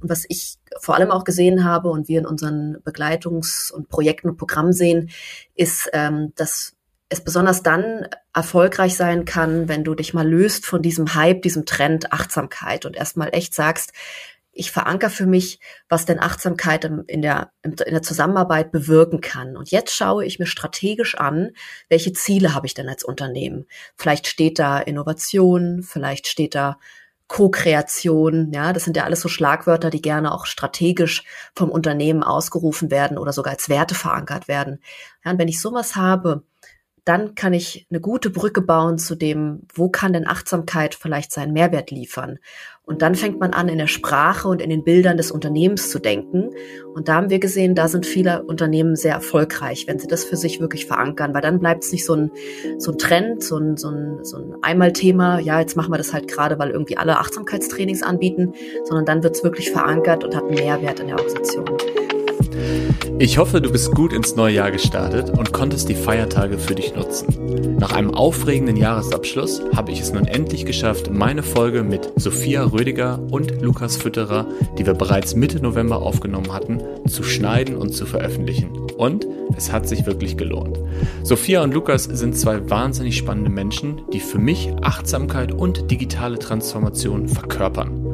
Und was ich vor allem auch gesehen habe und wir in unseren Begleitungs- und Projekten und Programmen sehen, ist, ähm, dass es besonders dann erfolgreich sein kann, wenn du dich mal löst von diesem Hype, diesem Trend Achtsamkeit und erstmal echt sagst, ich veranker für mich, was denn Achtsamkeit in der, in der Zusammenarbeit bewirken kann. Und jetzt schaue ich mir strategisch an, welche Ziele habe ich denn als Unternehmen. Vielleicht steht da Innovation, vielleicht steht da Co-Kreation, ja, das sind ja alles so Schlagwörter, die gerne auch strategisch vom Unternehmen ausgerufen werden oder sogar als Werte verankert werden. Ja, und wenn ich sowas habe, dann kann ich eine gute Brücke bauen zu dem, wo kann denn Achtsamkeit vielleicht seinen Mehrwert liefern. Und dann fängt man an, in der Sprache und in den Bildern des Unternehmens zu denken. Und da haben wir gesehen, da sind viele Unternehmen sehr erfolgreich, wenn sie das für sich wirklich verankern, weil dann bleibt es nicht so ein, so ein Trend, so ein, so ein, so ein Einmalthema, ja, jetzt machen wir das halt gerade, weil irgendwie alle Achtsamkeitstrainings anbieten, sondern dann wird es wirklich verankert und hat einen Mehrwert in der Organisation. Ich hoffe, du bist gut ins neue Jahr gestartet und konntest die Feiertage für dich nutzen. Nach einem aufregenden Jahresabschluss habe ich es nun endlich geschafft, meine Folge mit Sophia Rödiger und Lukas Fütterer, die wir bereits Mitte November aufgenommen hatten, zu schneiden und zu veröffentlichen. Und es hat sich wirklich gelohnt. Sophia und Lukas sind zwei wahnsinnig spannende Menschen, die für mich Achtsamkeit und digitale Transformation verkörpern.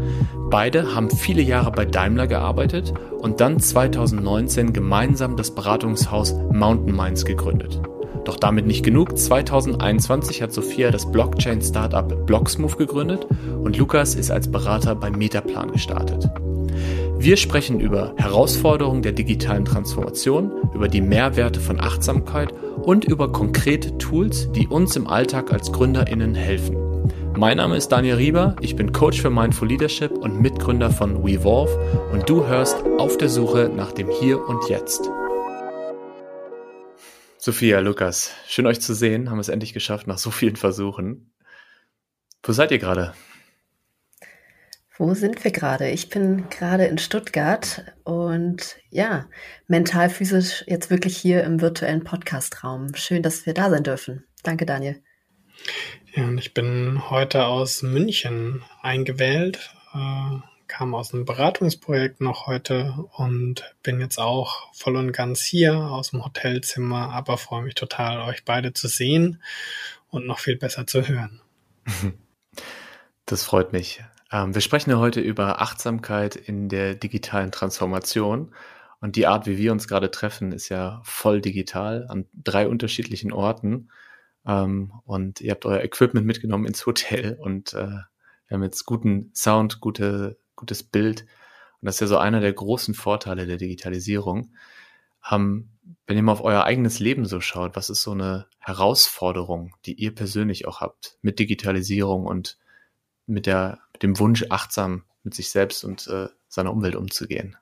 Beide haben viele Jahre bei Daimler gearbeitet und dann 2019 gemeinsam das Beratungshaus Mountain Minds gegründet. Doch damit nicht genug. 2021 hat Sophia das Blockchain-Startup Blocksmove gegründet und Lukas ist als Berater bei Metaplan gestartet. Wir sprechen über Herausforderungen der digitalen Transformation, über die Mehrwerte von Achtsamkeit und über konkrete Tools, die uns im Alltag als Gründerinnen helfen. Mein Name ist Daniel Rieber, ich bin Coach für Mindful Leadership und Mitgründer von WeVolve und du hörst auf der Suche nach dem Hier und Jetzt. Sophia, Lukas, schön euch zu sehen, haben es endlich geschafft nach so vielen Versuchen. Wo seid ihr gerade? Wo sind wir gerade? Ich bin gerade in Stuttgart und ja, mental, physisch jetzt wirklich hier im virtuellen Podcastraum. Schön, dass wir da sein dürfen. Danke, Daniel. Ja, und ich bin heute aus München eingewählt, äh, kam aus einem Beratungsprojekt noch heute und bin jetzt auch voll und ganz hier aus dem Hotelzimmer, aber freue mich total, euch beide zu sehen und noch viel besser zu hören. Das freut mich. Ähm, wir sprechen ja heute über Achtsamkeit in der digitalen Transformation. Und die Art, wie wir uns gerade treffen, ist ja voll digital an drei unterschiedlichen Orten. Ähm, und ihr habt euer Equipment mitgenommen ins Hotel und äh, wir haben jetzt guten Sound, gute, gutes Bild. Und das ist ja so einer der großen Vorteile der Digitalisierung. Ähm, wenn ihr mal auf euer eigenes Leben so schaut, was ist so eine Herausforderung, die ihr persönlich auch habt mit Digitalisierung und mit der, mit dem Wunsch, achtsam mit sich selbst und äh, seiner Umwelt umzugehen?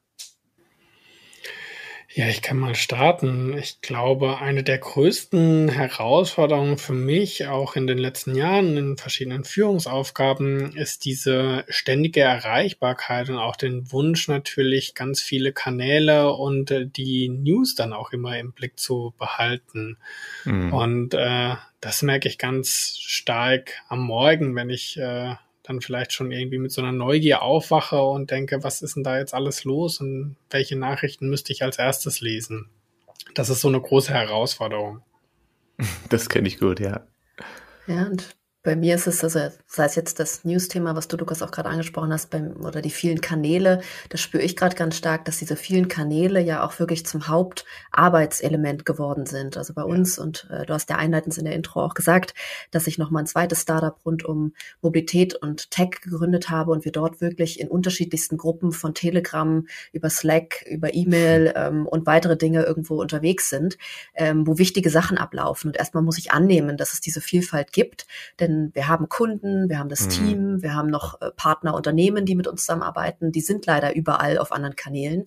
Ja, ich kann mal starten. Ich glaube, eine der größten Herausforderungen für mich auch in den letzten Jahren in verschiedenen Führungsaufgaben ist diese ständige Erreichbarkeit und auch den Wunsch natürlich ganz viele Kanäle und äh, die News dann auch immer im Blick zu behalten. Mhm. Und äh, das merke ich ganz stark am Morgen, wenn ich äh, dann vielleicht schon irgendwie mit so einer Neugier aufwache und denke, was ist denn da jetzt alles los und welche Nachrichten müsste ich als erstes lesen? Das ist so eine große Herausforderung. Das kenne ich gut, ja. Ja, und bei mir ist es, also sei es jetzt das News-Thema, was du, Lukas, auch gerade angesprochen hast, beim, oder die vielen Kanäle, das spüre ich gerade ganz stark, dass diese vielen Kanäle ja auch wirklich zum Hauptarbeitselement geworden sind. Also bei ja. uns, und äh, du hast ja einleitend in der Intro auch gesagt, dass ich nochmal ein zweites Startup rund um Mobilität und Tech gegründet habe und wir dort wirklich in unterschiedlichsten Gruppen von Telegram über Slack, über E-Mail ähm, und weitere Dinge irgendwo unterwegs sind, ähm, wo wichtige Sachen ablaufen. Und erstmal muss ich annehmen, dass es diese Vielfalt gibt, denn wir haben Kunden, wir haben das mhm. Team, wir haben noch äh, Partnerunternehmen, die mit uns zusammenarbeiten. Die sind leider überall auf anderen Kanälen.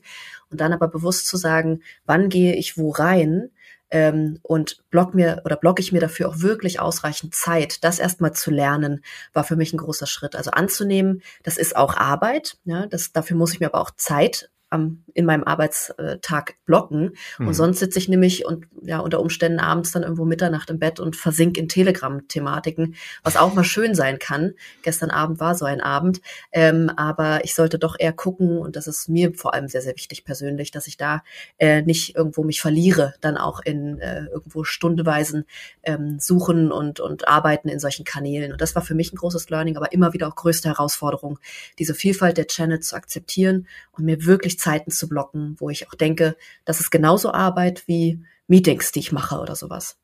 Und dann aber bewusst zu sagen, wann gehe ich wo rein, ähm, und block mir oder blocke ich mir dafür auch wirklich ausreichend Zeit. Das erstmal zu lernen, war für mich ein großer Schritt. Also anzunehmen, das ist auch Arbeit. Ja, das, dafür muss ich mir aber auch Zeit am, in meinem Arbeitstag blocken. Mhm. Und sonst sitze ich nämlich und ja unter Umständen abends dann irgendwo Mitternacht im Bett und versink in Telegram-Thematiken, was auch mal schön sein kann. Gestern Abend war so ein Abend. Ähm, aber ich sollte doch eher gucken, und das ist mir vor allem sehr, sehr wichtig persönlich, dass ich da äh, nicht irgendwo mich verliere, dann auch in äh, irgendwo stundeweisen ähm, Suchen und, und Arbeiten in solchen Kanälen. Und das war für mich ein großes Learning, aber immer wieder auch größte Herausforderung, diese Vielfalt der Channels zu akzeptieren und mir wirklich Zeiten zu blocken, wo ich auch denke, das ist genauso Arbeit wie Meetings, die ich mache oder sowas.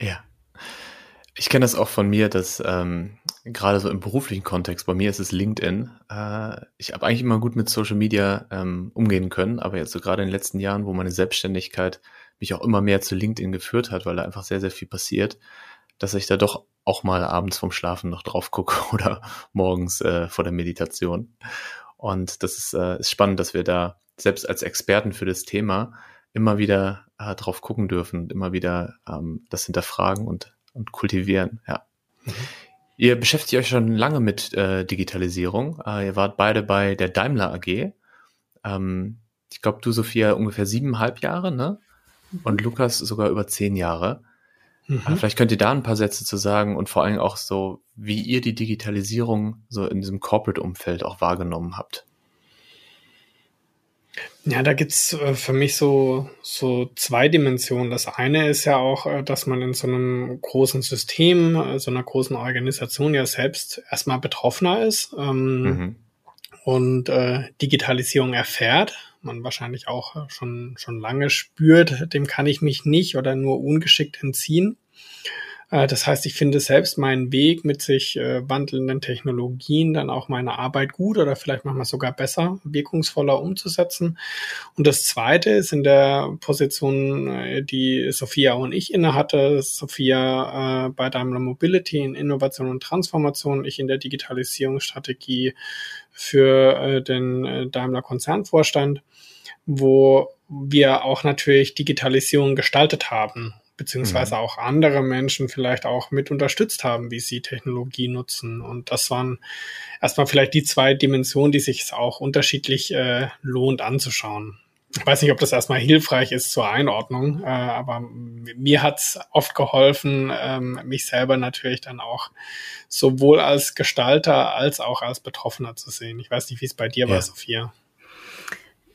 Ja. Ich kenne das auch von mir, dass ähm, gerade so im beruflichen Kontext, bei mir ist es LinkedIn. Äh, ich habe eigentlich immer gut mit Social Media ähm, umgehen können, aber jetzt so gerade in den letzten Jahren, wo meine Selbstständigkeit mich auch immer mehr zu LinkedIn geführt hat, weil da einfach sehr, sehr viel passiert, dass ich da doch auch mal abends vom Schlafen noch drauf gucke oder morgens äh, vor der Meditation. Und das ist, äh, ist spannend, dass wir da selbst als Experten für das Thema immer wieder äh, drauf gucken dürfen, immer wieder ähm, das hinterfragen und, und kultivieren. Ja. Mhm. Ihr beschäftigt euch schon lange mit äh, Digitalisierung. Äh, ihr wart beide bei der Daimler AG. Ähm, ich glaube, du, Sophia, ungefähr siebeneinhalb Jahre, ne? Und Lukas sogar über zehn Jahre. Mhm. Vielleicht könnt ihr da ein paar Sätze zu sagen und vor allem auch so, wie ihr die Digitalisierung so in diesem Corporate-Umfeld auch wahrgenommen habt. Ja, da gibt's äh, für mich so, so zwei Dimensionen. Das eine ist ja auch, äh, dass man in so einem großen System, äh, so einer großen Organisation ja selbst erstmal betroffener ist ähm, mhm. und äh, Digitalisierung erfährt. Man wahrscheinlich auch schon, schon lange spürt, dem kann ich mich nicht oder nur ungeschickt entziehen. Äh, das heißt, ich finde selbst meinen Weg mit sich äh, wandelnden Technologien dann auch meine Arbeit gut oder vielleicht manchmal sogar besser, wirkungsvoller umzusetzen. Und das Zweite ist in der Position, äh, die Sophia und ich innehatte, Sophia äh, bei Daimler Mobility in Innovation und Transformation, ich in der Digitalisierungsstrategie für äh, den äh, Daimler Konzernvorstand, wo wir auch natürlich Digitalisierung gestaltet haben beziehungsweise mhm. auch andere Menschen vielleicht auch mit unterstützt haben, wie sie Technologie nutzen. Und das waren erstmal vielleicht die zwei Dimensionen, die sich auch unterschiedlich äh, lohnt anzuschauen. Ich weiß nicht, ob das erstmal hilfreich ist zur Einordnung, äh, aber mir hat's oft geholfen, ähm, mich selber natürlich dann auch sowohl als Gestalter als auch als Betroffener zu sehen. Ich weiß nicht, wie es bei dir ja. war, Sophia.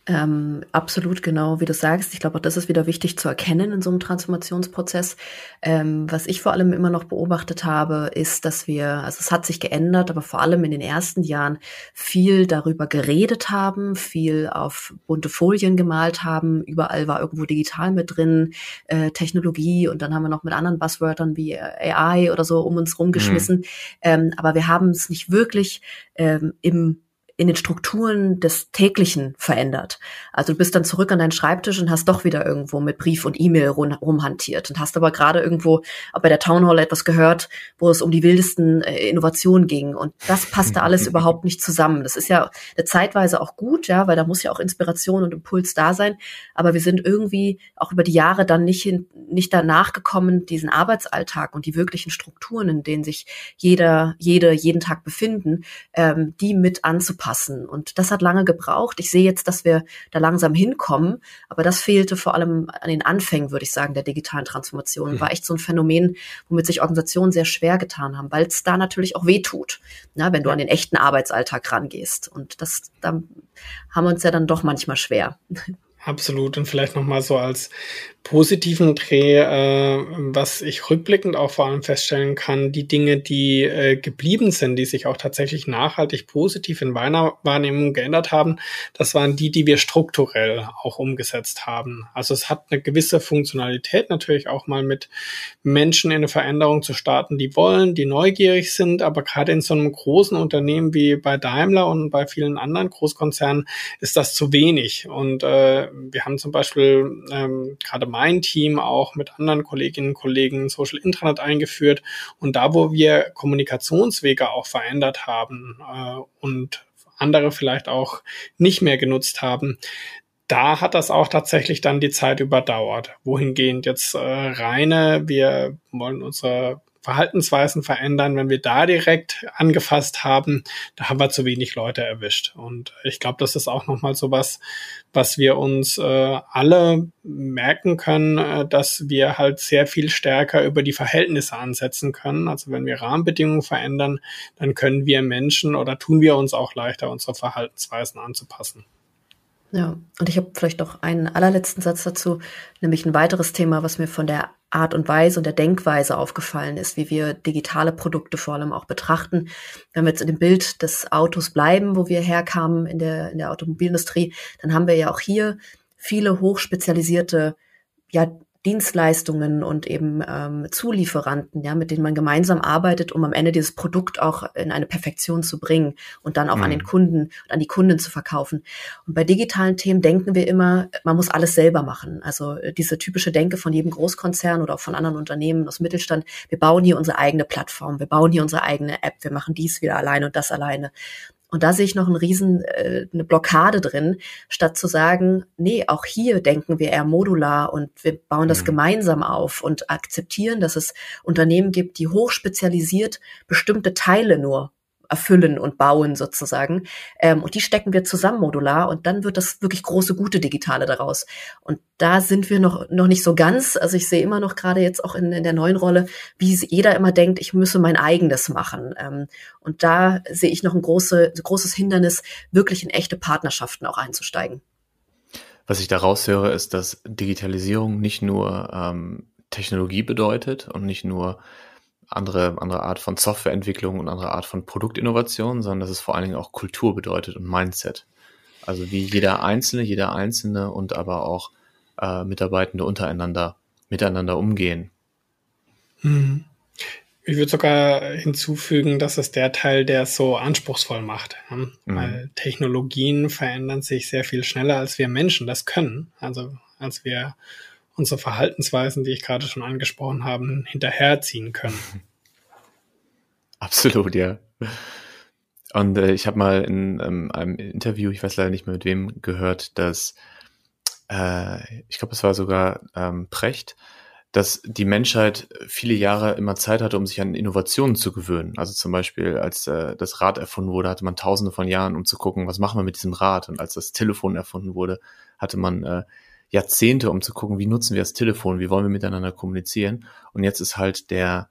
Ähm, absolut genau, wie du sagst. Ich glaube, auch das ist wieder wichtig zu erkennen in so einem Transformationsprozess. Ähm, was ich vor allem immer noch beobachtet habe, ist, dass wir, also es hat sich geändert, aber vor allem in den ersten Jahren viel darüber geredet haben, viel auf bunte Folien gemalt haben. Überall war irgendwo digital mit drin, äh, Technologie und dann haben wir noch mit anderen Buzzwörtern wie AI oder so um uns rumgeschmissen. Mhm. Ähm, aber wir haben es nicht wirklich ähm, im in den Strukturen des täglichen verändert. Also du bist dann zurück an deinen Schreibtisch und hast doch wieder irgendwo mit Brief und E-Mail rumhantiert und hast aber gerade irgendwo bei der Town Hall etwas gehört, wo es um die wildesten äh, Innovationen ging und das passte alles überhaupt nicht zusammen. Das ist ja eine Zeitweise auch gut, ja, weil da muss ja auch Inspiration und Impuls da sein, aber wir sind irgendwie auch über die Jahre dann nicht hin, nicht danach gekommen, diesen Arbeitsalltag und die wirklichen Strukturen, in denen sich jeder, jede jeden Tag befinden, ähm, die mit anzupassen anpassen. Und das hat lange gebraucht. Ich sehe jetzt, dass wir da langsam hinkommen, aber das fehlte vor allem an den Anfängen, würde ich sagen, der digitalen Transformation. Mhm. War echt so ein Phänomen, womit sich Organisationen sehr schwer getan haben, weil es da natürlich auch weh tut, na, wenn du an den echten Arbeitsalltag rangehst. Und das, da haben wir uns ja dann doch manchmal schwer. Absolut. Und vielleicht nochmal so als positiven Dreh, äh, was ich rückblickend auch vor allem feststellen kann, die Dinge, die äh, geblieben sind, die sich auch tatsächlich nachhaltig positiv in meiner Wahrnehmung geändert haben, das waren die, die wir strukturell auch umgesetzt haben. Also es hat eine gewisse Funktionalität natürlich auch mal mit Menschen in eine Veränderung zu starten, die wollen, die neugierig sind, aber gerade in so einem großen Unternehmen wie bei Daimler und bei vielen anderen Großkonzernen ist das zu wenig. Und äh, wir haben zum Beispiel ähm, gerade mein Team auch mit anderen Kolleginnen und Kollegen Social Intranet eingeführt. Und da, wo wir Kommunikationswege auch verändert haben äh, und andere vielleicht auch nicht mehr genutzt haben, da hat das auch tatsächlich dann die Zeit überdauert. Wohingehend jetzt äh, reine, wir wollen unsere Verhaltensweisen verändern, wenn wir da direkt angefasst haben, da haben wir zu wenig Leute erwischt. Und ich glaube, das ist auch nochmal so was, was wir uns äh, alle merken können, äh, dass wir halt sehr viel stärker über die Verhältnisse ansetzen können. Also wenn wir Rahmenbedingungen verändern, dann können wir Menschen oder tun wir uns auch leichter, unsere Verhaltensweisen anzupassen. Ja, und ich habe vielleicht noch einen allerletzten Satz dazu, nämlich ein weiteres Thema, was mir von der Art und Weise und der Denkweise aufgefallen ist, wie wir digitale Produkte vor allem auch betrachten. Wenn wir jetzt in dem Bild des Autos bleiben, wo wir herkamen in der, in der Automobilindustrie, dann haben wir ja auch hier viele hochspezialisierte ja, Dienstleistungen und eben ähm, Zulieferanten, ja, mit denen man gemeinsam arbeitet, um am Ende dieses Produkt auch in eine Perfektion zu bringen und dann auch mhm. an den Kunden und an die Kunden zu verkaufen. Und bei digitalen Themen denken wir immer, man muss alles selber machen. Also äh, diese typische Denke von jedem Großkonzern oder auch von anderen Unternehmen aus Mittelstand, wir bauen hier unsere eigene Plattform, wir bauen hier unsere eigene App, wir machen dies wieder alleine und das alleine. Und da sehe ich noch einen riesen, äh, eine Blockade drin, statt zu sagen, nee, auch hier denken wir eher modular und wir bauen das mhm. gemeinsam auf und akzeptieren, dass es Unternehmen gibt, die hochspezialisiert bestimmte Teile nur erfüllen und bauen sozusagen. Ähm, und die stecken wir zusammen modular und dann wird das wirklich große, gute Digitale daraus. Und da sind wir noch, noch nicht so ganz. Also ich sehe immer noch gerade jetzt auch in, in der neuen Rolle, wie jeder immer denkt, ich müsse mein eigenes machen. Ähm, und da sehe ich noch ein große, großes Hindernis, wirklich in echte Partnerschaften auch einzusteigen. Was ich daraus höre, ist, dass Digitalisierung nicht nur ähm, Technologie bedeutet und nicht nur andere, andere Art von Softwareentwicklung und andere Art von Produktinnovation, sondern dass es vor allen Dingen auch Kultur bedeutet und Mindset. Also wie jeder Einzelne, jeder Einzelne und aber auch äh, Mitarbeitende untereinander miteinander umgehen. Hm. Ich würde sogar hinzufügen, dass es der Teil, der es so anspruchsvoll macht. Mhm. Weil Technologien verändern sich sehr viel schneller, als wir Menschen das können. Also als wir unsere Verhaltensweisen, die ich gerade schon angesprochen habe, hinterherziehen können. Absolut, ja. Und äh, ich habe mal in ähm, einem Interview, ich weiß leider nicht mehr mit wem, gehört, dass äh, ich glaube, es war sogar ähm, Precht, dass die Menschheit viele Jahre immer Zeit hatte, um sich an Innovationen zu gewöhnen. Also zum Beispiel, als äh, das Rad erfunden wurde, hatte man tausende von Jahren, um zu gucken, was machen wir mit diesem Rad. Und als das Telefon erfunden wurde, hatte man äh, Jahrzehnte, um zu gucken, wie nutzen wir das Telefon, wie wollen wir miteinander kommunizieren. Und jetzt ist halt der,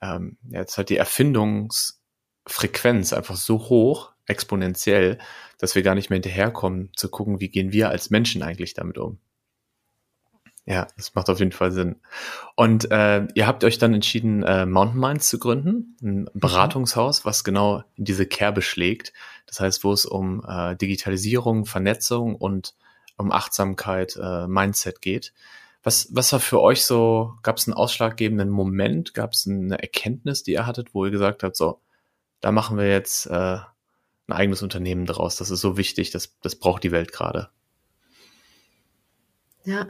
ähm, jetzt halt die Erfindungsfrequenz einfach so hoch, exponentiell, dass wir gar nicht mehr hinterherkommen, zu gucken, wie gehen wir als Menschen eigentlich damit um. Ja, das macht auf jeden Fall Sinn. Und äh, ihr habt euch dann entschieden, äh, Mountain Minds zu gründen, ein mhm. Beratungshaus, was genau in diese Kerbe schlägt. Das heißt, wo es um äh, Digitalisierung, Vernetzung und um Achtsamkeit, äh, Mindset geht. Was, was war für euch so, gab es einen ausschlaggebenden Moment, gab es eine Erkenntnis, die ihr hattet, wo ihr gesagt habt, so, da machen wir jetzt äh, ein eigenes Unternehmen draus, das ist so wichtig, das, das braucht die Welt gerade. Ja,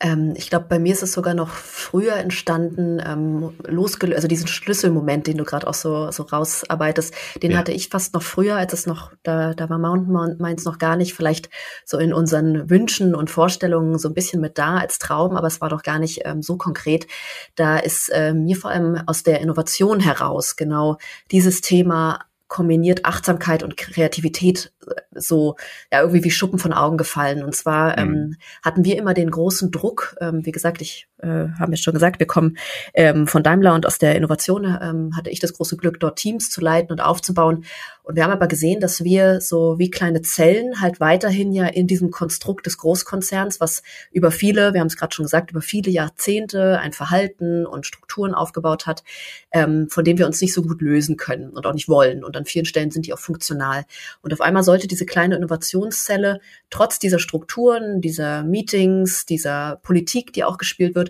ähm, ich glaube, bei mir ist es sogar noch früher entstanden, ähm, losgelöst, also diesen Schlüsselmoment, den du gerade auch so, so rausarbeitest, den ja. hatte ich fast noch früher, als es noch, da, da war Mountain Minds noch gar nicht, vielleicht so in unseren Wünschen und Vorstellungen so ein bisschen mit da als Traum, aber es war doch gar nicht ähm, so konkret. Da ist äh, mir vor allem aus der Innovation heraus genau dieses Thema kombiniert Achtsamkeit und Kreativität äh, so ja irgendwie wie Schuppen von Augen gefallen. Und zwar mhm. ähm, hatten wir immer den großen Druck, ähm, wie gesagt, ich äh, habe ja schon gesagt, wir kommen ähm, von Daimler und aus der Innovation ähm, hatte ich das große Glück, dort Teams zu leiten und aufzubauen. Und wir haben aber gesehen, dass wir so wie kleine Zellen halt weiterhin ja in diesem Konstrukt des Großkonzerns, was über viele, wir haben es gerade schon gesagt, über viele Jahrzehnte ein Verhalten und Strukturen aufgebaut hat, ähm, von dem wir uns nicht so gut lösen können und auch nicht wollen. Und an vielen Stellen sind die auch funktional. Und auf einmal sollte diese kleine Innovationszelle trotz dieser Strukturen, dieser Meetings, dieser Politik, die auch gespielt wird,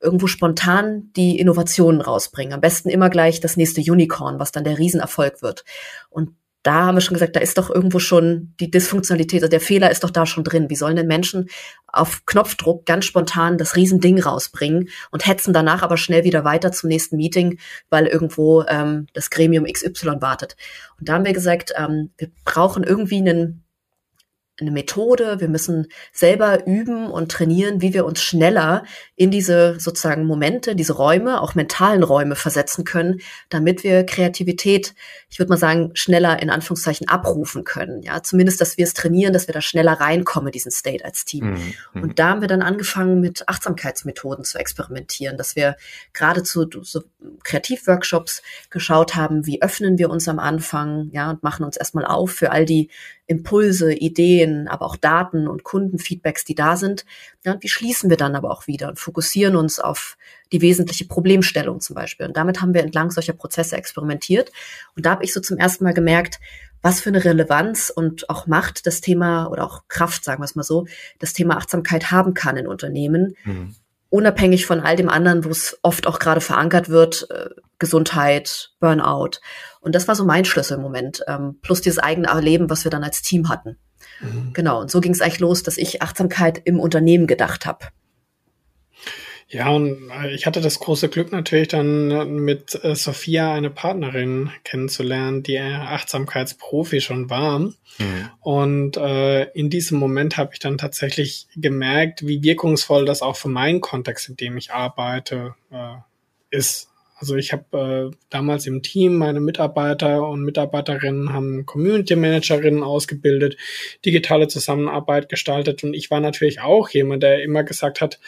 irgendwo spontan die Innovationen rausbringen. Am besten immer gleich das nächste Unicorn, was dann der Riesenerfolg wird. Und da haben wir schon gesagt, da ist doch irgendwo schon die Dysfunktionalität, also der Fehler ist doch da schon drin. Wie sollen denn Menschen auf Knopfdruck ganz spontan das Riesending rausbringen und hetzen danach aber schnell wieder weiter zum nächsten Meeting, weil irgendwo ähm, das Gremium XY wartet. Und da haben wir gesagt, ähm, wir brauchen irgendwie einen eine Methode, wir müssen selber üben und trainieren, wie wir uns schneller in diese sozusagen Momente, diese Räume, auch mentalen Räume versetzen können, damit wir Kreativität, ich würde mal sagen, schneller in Anführungszeichen abrufen können. Ja, zumindest, dass wir es trainieren, dass wir da schneller reinkommen, diesen State als Team. Mhm. mhm. Und da haben wir dann angefangen, mit Achtsamkeitsmethoden zu experimentieren, dass wir gerade zu so Kreativworkshops geschaut haben, wie öffnen wir uns am Anfang, ja, und machen uns erstmal auf für all die Impulse, Ideen, aber auch Daten und Kundenfeedbacks, die da sind. Ja, und wie schließen wir dann aber auch wieder und fokussieren uns auf die wesentliche Problemstellung zum Beispiel. Und damit haben wir entlang solcher Prozesse experimentiert. Und da habe ich so zum ersten Mal gemerkt, was für eine Relevanz und auch Macht das Thema oder auch Kraft, sagen wir es mal so, das Thema Achtsamkeit haben kann in Unternehmen. Mhm unabhängig von all dem anderen, wo es oft auch gerade verankert wird, äh, Gesundheit, Burnout. Und das war so mein Schlüsselmoment, ähm, plus dieses eigene Erleben, was wir dann als Team hatten. Mhm. Genau, und so ging es eigentlich los, dass ich Achtsamkeit im Unternehmen gedacht habe. Ja, und äh, ich hatte das große Glück natürlich dann äh, mit äh, Sophia eine Partnerin kennenzulernen, die Achtsamkeitsprofi schon war. Mhm. Und äh, in diesem Moment habe ich dann tatsächlich gemerkt, wie wirkungsvoll das auch für meinen Kontext, in dem ich arbeite, äh, ist. Also ich habe äh, damals im Team meine Mitarbeiter und Mitarbeiterinnen haben Community Managerinnen ausgebildet, digitale Zusammenarbeit gestaltet und ich war natürlich auch jemand, der immer gesagt hat,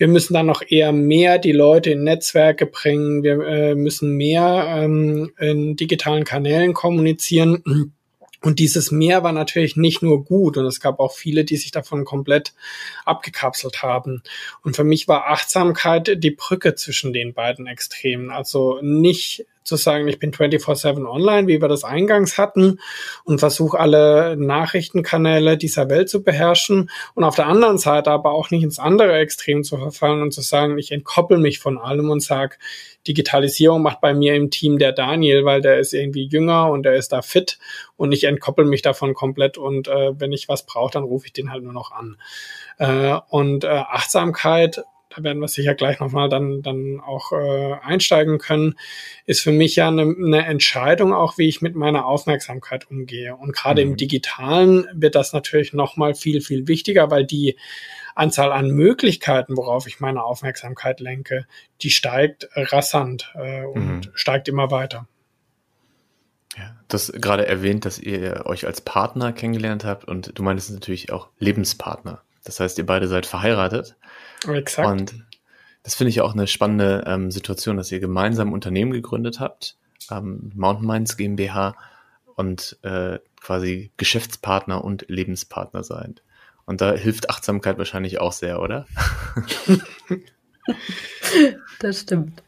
wir müssen dann noch eher mehr die Leute in Netzwerke bringen. Wir äh, müssen mehr ähm, in digitalen Kanälen kommunizieren. Und dieses Mehr war natürlich nicht nur gut und es gab auch viele, die sich davon komplett abgekapselt haben. Und für mich war Achtsamkeit die Brücke zwischen den beiden Extremen. Also nicht zu sagen, ich bin 24-7 online, wie wir das eingangs hatten, und versuche alle Nachrichtenkanäle dieser Welt zu beherrschen und auf der anderen Seite aber auch nicht ins andere Extrem zu verfallen und zu sagen, ich entkoppel mich von allem und sage, Digitalisierung macht bei mir im Team der Daniel, weil der ist irgendwie jünger und der ist da fit und ich entkoppel mich davon komplett und äh, wenn ich was brauche, dann rufe ich den halt nur noch an. Äh, und äh, Achtsamkeit da werden wir sicher gleich nochmal dann, dann auch äh, einsteigen können, ist für mich ja eine, eine Entscheidung auch, wie ich mit meiner Aufmerksamkeit umgehe. Und gerade mhm. im Digitalen wird das natürlich nochmal viel, viel wichtiger, weil die Anzahl an Möglichkeiten, worauf ich meine Aufmerksamkeit lenke, die steigt rasant äh, und mhm. steigt immer weiter. Ja, das gerade erwähnt, dass ihr euch als Partner kennengelernt habt und du meintest natürlich auch Lebenspartner. Das heißt, ihr beide seid verheiratet. Exakt. Und das finde ich auch eine spannende ähm, Situation, dass ihr gemeinsam ein Unternehmen gegründet habt, ähm, Mountain Minds GmbH und äh, quasi Geschäftspartner und Lebenspartner seid. Und da hilft Achtsamkeit wahrscheinlich auch sehr, oder? das stimmt.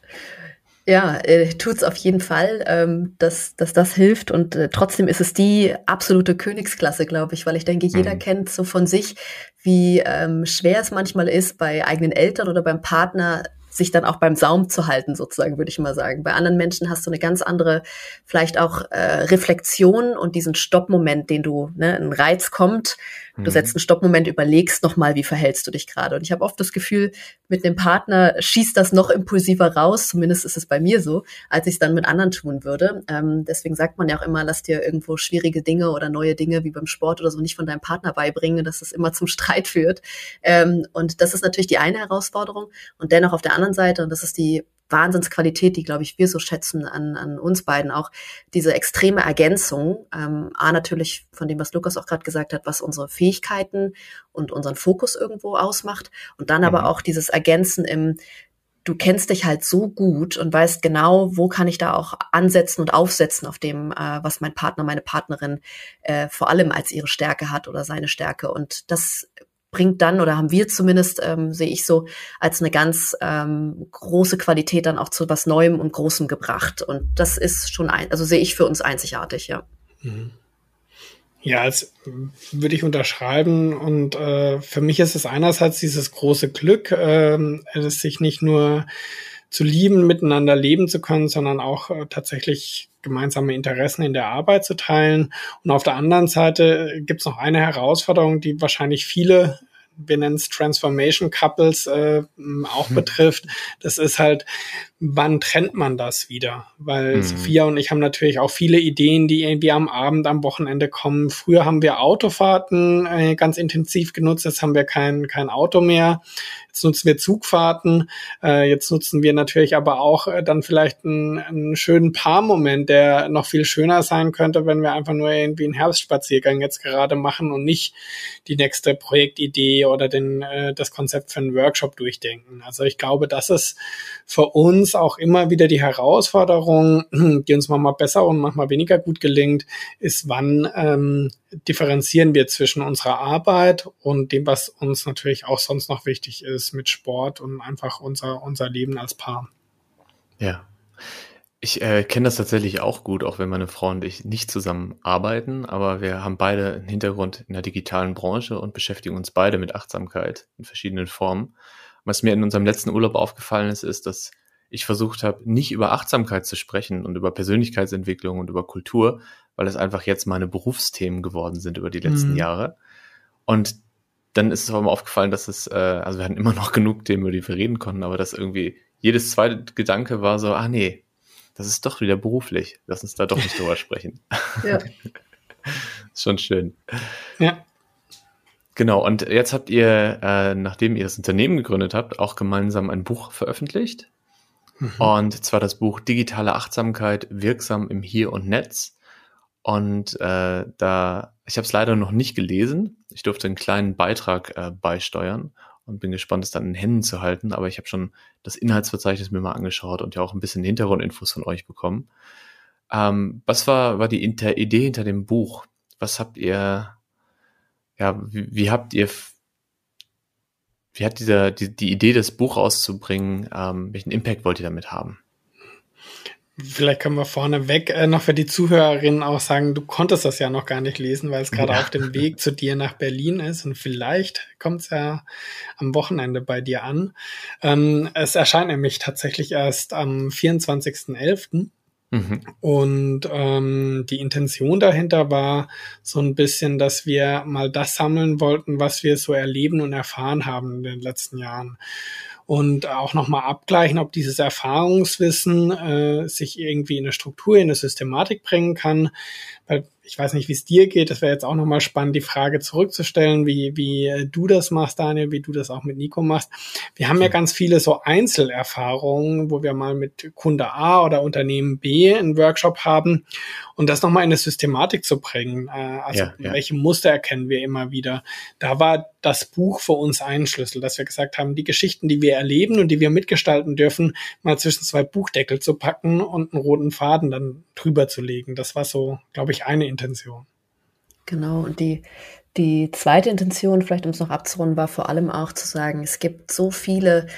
Ja, äh, tut's auf jeden Fall, ähm, dass, dass das hilft und äh, trotzdem ist es die absolute Königsklasse, glaube ich, weil ich denke, jeder mhm. kennt so von sich, wie ähm, schwer es manchmal ist, bei eigenen Eltern oder beim Partner sich dann auch beim Saum zu halten, sozusagen, würde ich mal sagen. Bei anderen Menschen hast du eine ganz andere, vielleicht auch äh, Reflexion und diesen Stoppmoment, den du, ne, ein Reiz kommt, Du mhm. setzt einen Stoppmoment, überlegst nochmal, wie verhältst du dich gerade. Und ich habe oft das Gefühl, mit einem Partner schießt das noch impulsiver raus, zumindest ist es bei mir so, als ich es dann mit anderen tun würde. Ähm, deswegen sagt man ja auch immer, lass dir irgendwo schwierige Dinge oder neue Dinge wie beim Sport oder so nicht von deinem Partner beibringen, dass es immer zum Streit führt. Ähm, und das ist natürlich die eine Herausforderung. Und dennoch auf der anderen Seite, und das ist die Wahnsinnsqualität, die, glaube ich, wir so schätzen an, an uns beiden auch, diese extreme Ergänzung, ähm, A, natürlich von dem, was Lukas auch gerade gesagt hat, was unsere Fähigkeiten und unseren Fokus irgendwo ausmacht und dann mhm. aber auch dieses Ergänzen im, du kennst dich halt so gut und weißt genau, wo kann ich da auch ansetzen und aufsetzen auf dem, äh, was mein Partner, meine Partnerin äh, vor allem als ihre Stärke hat oder seine Stärke. Und das bringt dann oder haben wir zumindest, ähm, sehe ich so, als eine ganz ähm, große Qualität dann auch zu was Neuem und Großem gebracht. Und das ist schon, ein, also sehe ich für uns einzigartig, ja. Mhm. Ja, als würde ich unterschreiben. Und äh, für mich ist es einerseits dieses große Glück, äh, es sich nicht nur zu lieben, miteinander leben zu können, sondern auch äh, tatsächlich gemeinsame Interessen in der Arbeit zu teilen. Und auf der anderen Seite gibt es noch eine Herausforderung, die wahrscheinlich viele wir nennen es Transformation Couples, äh, auch hm. betrifft. Das ist halt, wann trennt man das wieder? Weil mhm. Sophia und ich haben natürlich auch viele Ideen, die irgendwie am Abend, am Wochenende kommen. Früher haben wir Autofahrten äh, ganz intensiv genutzt, jetzt haben wir kein, kein Auto mehr. Jetzt nutzen wir Zugfahrten. Äh, jetzt nutzen wir natürlich aber auch äh, dann vielleicht einen, einen schönen Paarmoment, der noch viel schöner sein könnte, wenn wir einfach nur irgendwie einen Herbstspaziergang jetzt gerade machen und nicht die nächste Projektidee oder den, äh, das Konzept für einen Workshop durchdenken. Also ich glaube, das ist für uns auch immer wieder die Herausforderung, die uns manchmal besser und manchmal weniger gut gelingt, ist, wann ähm, differenzieren wir zwischen unserer Arbeit und dem, was uns natürlich auch sonst noch wichtig ist mit Sport und einfach unser, unser Leben als Paar. Ja. Ich äh, kenne das tatsächlich auch gut, auch wenn meine Frau und ich nicht zusammen arbeiten, aber wir haben beide einen Hintergrund in der digitalen Branche und beschäftigen uns beide mit Achtsamkeit in verschiedenen Formen. Was mir in unserem letzten Urlaub aufgefallen ist, ist, dass ich versucht habe, nicht über Achtsamkeit zu sprechen und über Persönlichkeitsentwicklung und über Kultur, weil es einfach jetzt meine Berufsthemen geworden sind über die letzten mhm. Jahre. Und dann ist es aber mal aufgefallen, dass es, äh, also wir hatten immer noch genug Themen, über die wir reden konnten, aber dass irgendwie jedes zweite Gedanke war so, ah nee, das ist doch wieder beruflich. Lass uns da doch nicht drüber sprechen. Ja. ist schon schön. Ja. Genau, und jetzt habt ihr, äh, nachdem ihr das Unternehmen gegründet habt, auch gemeinsam ein Buch veröffentlicht. Mhm. Und zwar das Buch Digitale Achtsamkeit wirksam im Hier und Netz. Und äh, da, ich habe es leider noch nicht gelesen. Ich durfte einen kleinen Beitrag äh, beisteuern und bin gespannt, es dann in Händen zu halten. Aber ich habe schon das Inhaltsverzeichnis mir mal angeschaut und ja auch ein bisschen Hintergrundinfos von euch bekommen. Ähm, was war, war die Inter Idee hinter dem Buch? Was habt ihr, ja, wie, wie habt ihr, wie hat dieser, die, die Idee, das Buch rauszubringen, ähm, welchen Impact wollt ihr damit haben? Vielleicht können wir vorneweg äh, noch für die Zuhörerinnen auch sagen, du konntest das ja noch gar nicht lesen, weil es gerade ja. auf dem Weg zu dir nach Berlin ist und vielleicht kommt es ja am Wochenende bei dir an. Ähm, es erscheint nämlich tatsächlich erst am 24.11. Mhm. Und ähm, die Intention dahinter war so ein bisschen, dass wir mal das sammeln wollten, was wir so erleben und erfahren haben in den letzten Jahren und auch nochmal abgleichen, ob dieses Erfahrungswissen äh, sich irgendwie in eine Struktur, in eine Systematik bringen kann. Weil ich weiß nicht, wie es dir geht. Das wäre jetzt auch nochmal spannend, die Frage zurückzustellen, wie, wie du das machst, Daniel, wie du das auch mit Nico machst. Wir haben ja ganz viele so Einzelerfahrungen, wo wir mal mit Kunde A oder Unternehmen B einen Workshop haben und das das Buch für uns ein Schlüssel, dass wir gesagt haben, die Geschichten, die wir erleben und die wir mitgestalten dürfen, mal zwischen zwei Buchdeckel zu packen und einen roten Faden dann drüber zu legen. Das war so, glaube ich, eine Intention. Genau, und die, die zweite Intention, vielleicht um es noch abzurunden, war vor allem auch zu sagen, es gibt so viele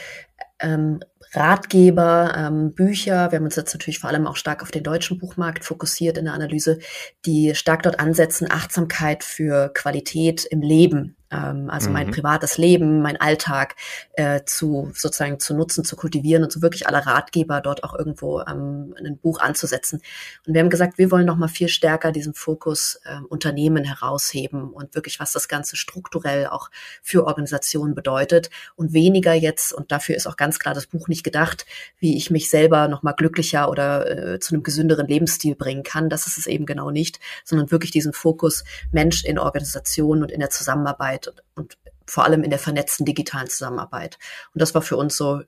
ähm, Ratgeber, ähm, Bücher, wir haben uns jetzt natürlich vor allem auch stark auf den deutschen Buchmarkt fokussiert in der Analyse, die stark dort ansetzen, Achtsamkeit für Qualität im Leben ähm, also mhm. mein privates Leben, mein Alltag äh, zu sozusagen zu nutzen, zu kultivieren und so wirklich alle Ratgeber dort auch irgendwo ähm, ein Buch anzusetzen. Und wir haben gesagt, wir wollen noch mal viel stärker diesen Fokus äh, Unternehmen herausheben und wirklich, was das Ganze strukturell auch für Organisationen bedeutet und weniger jetzt, und dafür ist auch ganz klar das Buch nicht gedacht, wie ich mich selber noch mal glücklicher oder äh, zu einem gesünderen Lebensstil bringen kann. Das ist es eben genau nicht, sondern wirklich diesen Fokus Mensch in Organisationen und in der Zusammenarbeit und, und vor allem in der vernetzten digitalen Zusammenarbeit. Und das war für uns so,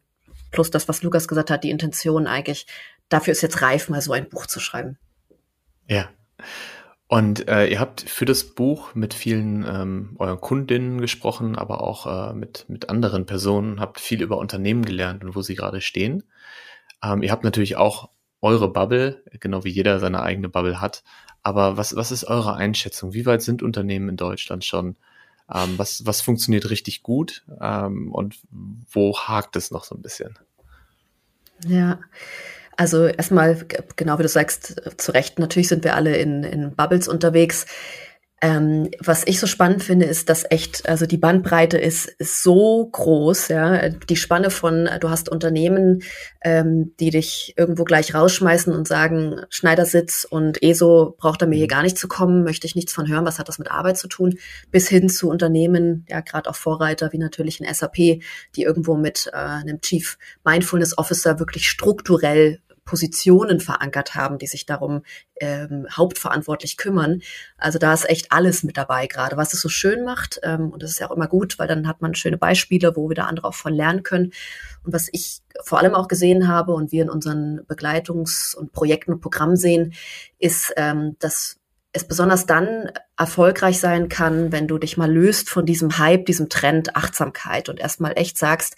plus das, was Lukas gesagt hat, die Intention eigentlich, dafür ist jetzt reif, mal so ein Buch zu schreiben. Ja. Und äh, ihr habt für das Buch mit vielen ähm, euren Kundinnen gesprochen, aber auch äh, mit, mit anderen Personen, habt viel über Unternehmen gelernt und wo sie gerade stehen. Ähm, ihr habt natürlich auch eure Bubble, genau wie jeder seine eigene Bubble hat. Aber was, was ist eure Einschätzung? Wie weit sind Unternehmen in Deutschland schon ähm, was, was funktioniert richtig gut ähm, und wo hakt es noch so ein bisschen? Ja, also erstmal, genau wie du sagst, zu Recht, natürlich sind wir alle in, in Bubbles unterwegs. Ähm, was ich so spannend finde, ist, dass echt, also die Bandbreite ist, ist so groß, ja. Die Spanne von, du hast Unternehmen, ähm, die dich irgendwo gleich rausschmeißen und sagen, Schneidersitz und ESO braucht er mir hier mhm. gar nicht zu kommen, möchte ich nichts von hören, was hat das mit Arbeit zu tun, bis hin zu Unternehmen, ja, gerade auch Vorreiter wie natürlich ein SAP, die irgendwo mit äh, einem Chief Mindfulness Officer wirklich strukturell Positionen verankert haben, die sich darum ähm, hauptverantwortlich kümmern. Also da ist echt alles mit dabei gerade, was es so schön macht. Ähm, und das ist ja auch immer gut, weil dann hat man schöne Beispiele, wo wieder andere auch von lernen können. Und was ich vor allem auch gesehen habe und wir in unseren Begleitungs- und Projekten und Programmen sehen, ist, ähm, dass es besonders dann erfolgreich sein kann, wenn du dich mal löst von diesem Hype, diesem Trend Achtsamkeit und erstmal echt sagst,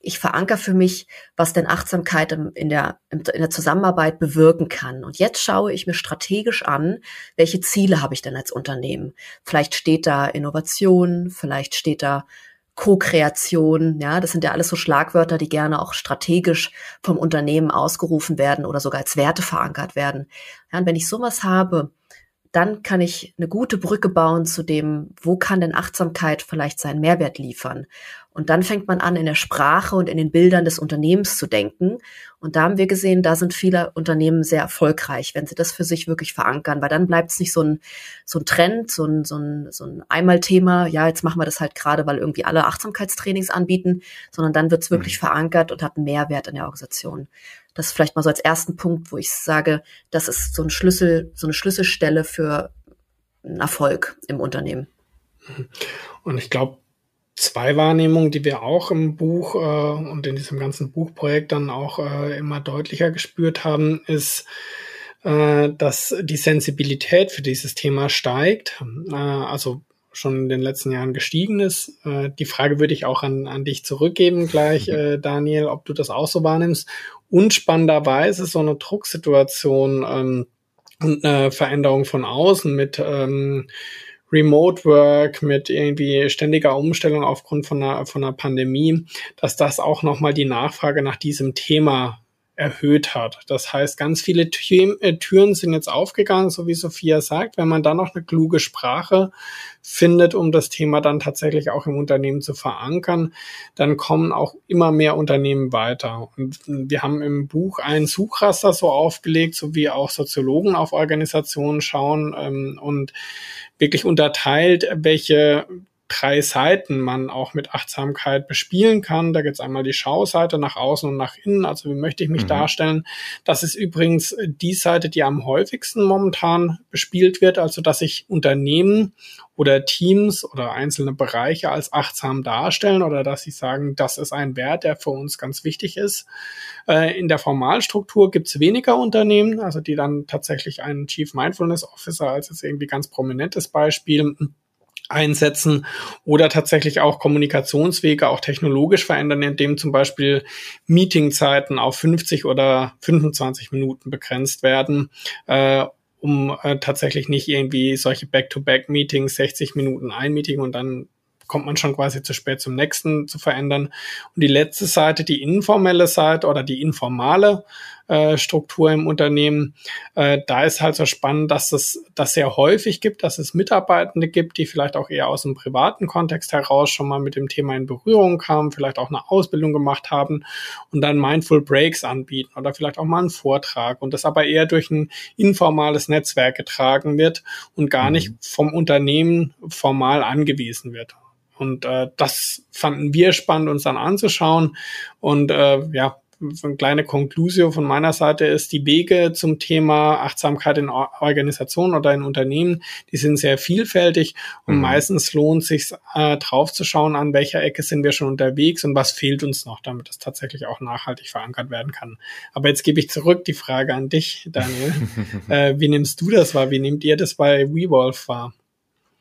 ich veranker für mich, was denn Achtsamkeit in der, in der Zusammenarbeit bewirken kann. Und jetzt schaue ich mir strategisch an, welche Ziele habe ich denn als Unternehmen. Vielleicht steht da Innovation, vielleicht steht da Co-Kreation, ja, das sind ja alles so Schlagwörter, die gerne auch strategisch vom Unternehmen ausgerufen werden oder sogar als Werte verankert werden. Ja, und wenn ich sowas habe, dann kann ich eine gute Brücke bauen zu dem, wo kann denn Achtsamkeit vielleicht seinen Mehrwert liefern? Und dann fängt man an, in der Sprache und in den Bildern des Unternehmens zu denken. Und da haben wir gesehen, da sind viele Unternehmen sehr erfolgreich, wenn sie das für sich wirklich verankern, weil dann bleibt es nicht so ein, so ein Trend, so ein, so ein, so ein Einmalthema, ja, jetzt machen wir das halt gerade, weil irgendwie alle Achtsamkeitstrainings anbieten, sondern dann wird es wirklich mhm. verankert und hat einen Mehrwert in der Organisation. Das ist vielleicht mal so als ersten Punkt, wo ich sage, das ist so ein Schlüssel, so eine Schlüsselstelle für einen Erfolg im Unternehmen. Und ich glaube, zwei Wahrnehmungen, die wir auch im Buch äh, und in diesem ganzen Buchprojekt dann auch äh, immer deutlicher gespürt haben, ist, äh, dass die Sensibilität für dieses Thema steigt. Äh, also schon in den letzten Jahren gestiegen ist. Äh, die Frage würde ich auch an, an dich zurückgeben gleich, äh, Daniel, ob du das auch so wahrnimmst. Und spannenderweise so eine Drucksituation ähm, und eine Veränderung von außen mit ähm, Remote Work, mit irgendwie ständiger Umstellung aufgrund von einer, von einer Pandemie, dass das auch nochmal die Nachfrage nach diesem Thema erhöht hat. Das heißt, ganz viele äh, Türen sind jetzt aufgegangen, so wie Sophia sagt. Wenn man dann noch eine kluge Sprache findet, um das Thema dann tatsächlich auch im Unternehmen zu verankern, dann kommen auch immer mehr Unternehmen weiter. Und wir haben im Buch ein Suchraster so aufgelegt, so wie auch Soziologen auf Organisationen schauen ähm, und wirklich unterteilt, welche drei Seiten man auch mit Achtsamkeit bespielen kann. Da gibt es einmal die Schauseite nach außen und nach innen, also wie möchte ich mich mhm. darstellen. Das ist übrigens die Seite, die am häufigsten momentan bespielt wird, also dass sich Unternehmen oder Teams oder einzelne Bereiche als achtsam darstellen oder dass sie sagen, das ist ein Wert, der für uns ganz wichtig ist. Äh, in der Formalstruktur gibt es weniger Unternehmen, also die dann tatsächlich einen Chief Mindfulness Officer als jetzt irgendwie ganz prominentes Beispiel einsetzen oder tatsächlich auch Kommunikationswege auch technologisch verändern, indem zum Beispiel Meetingzeiten auf 50 oder 25 Minuten begrenzt werden, äh, um äh, tatsächlich nicht irgendwie solche Back-to-Back-Meetings, 60 Minuten ein Meeting und dann kommt man schon quasi zu spät zum nächsten zu verändern. Und die letzte Seite, die informelle Seite oder die informale äh, Struktur im Unternehmen, äh, da ist halt so spannend, dass es das sehr häufig gibt, dass es Mitarbeitende gibt, die vielleicht auch eher aus dem privaten Kontext heraus schon mal mit dem Thema in Berührung kamen, vielleicht auch eine Ausbildung gemacht haben und dann Mindful Breaks anbieten oder vielleicht auch mal einen Vortrag und das aber eher durch ein informales Netzwerk getragen wird und gar nicht mhm. vom Unternehmen formal angewiesen wird. Und äh, das fanden wir spannend, uns dann anzuschauen. Und äh, ja, eine kleine Konklusio von meiner Seite ist, die Wege zum Thema Achtsamkeit in Organisationen oder in Unternehmen, die sind sehr vielfältig und mhm. meistens lohnt sich äh, drauf zu schauen, an welcher Ecke sind wir schon unterwegs und was fehlt uns noch, damit es tatsächlich auch nachhaltig verankert werden kann. Aber jetzt gebe ich zurück die Frage an dich, Daniel. äh, wie nimmst du das wahr? Wie nehmt ihr das bei WeWolf wahr?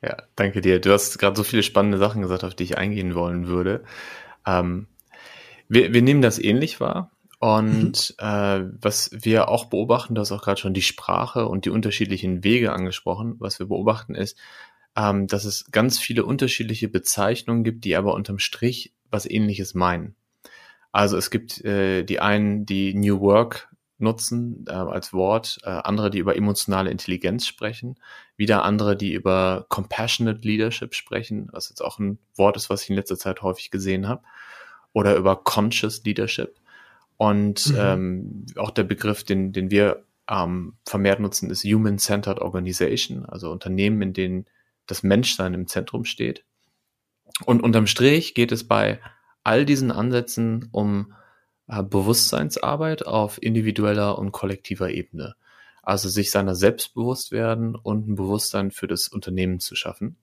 Ja, danke dir. Du hast gerade so viele spannende Sachen gesagt, auf die ich eingehen wollen würde. Ähm, wir, wir nehmen das ähnlich wahr. Und mhm. äh, was wir auch beobachten, du hast auch gerade schon die Sprache und die unterschiedlichen Wege angesprochen. Was wir beobachten ist, ähm, dass es ganz viele unterschiedliche Bezeichnungen gibt, die aber unterm Strich was ähnliches meinen. Also es gibt äh, die einen, die New Work nutzen äh, als Wort, äh, andere, die über emotionale Intelligenz sprechen, wieder andere, die über Compassionate Leadership sprechen, was jetzt auch ein Wort ist, was ich in letzter Zeit häufig gesehen habe, oder über Conscious Leadership. Und mhm. ähm, auch der Begriff, den, den wir ähm, vermehrt nutzen, ist Human-Centered Organization, also Unternehmen, in denen das Menschsein im Zentrum steht. Und unterm Strich geht es bei all diesen Ansätzen um äh, Bewusstseinsarbeit auf individueller und kollektiver Ebene. Also sich seiner selbst bewusst werden und ein Bewusstsein für das Unternehmen zu schaffen.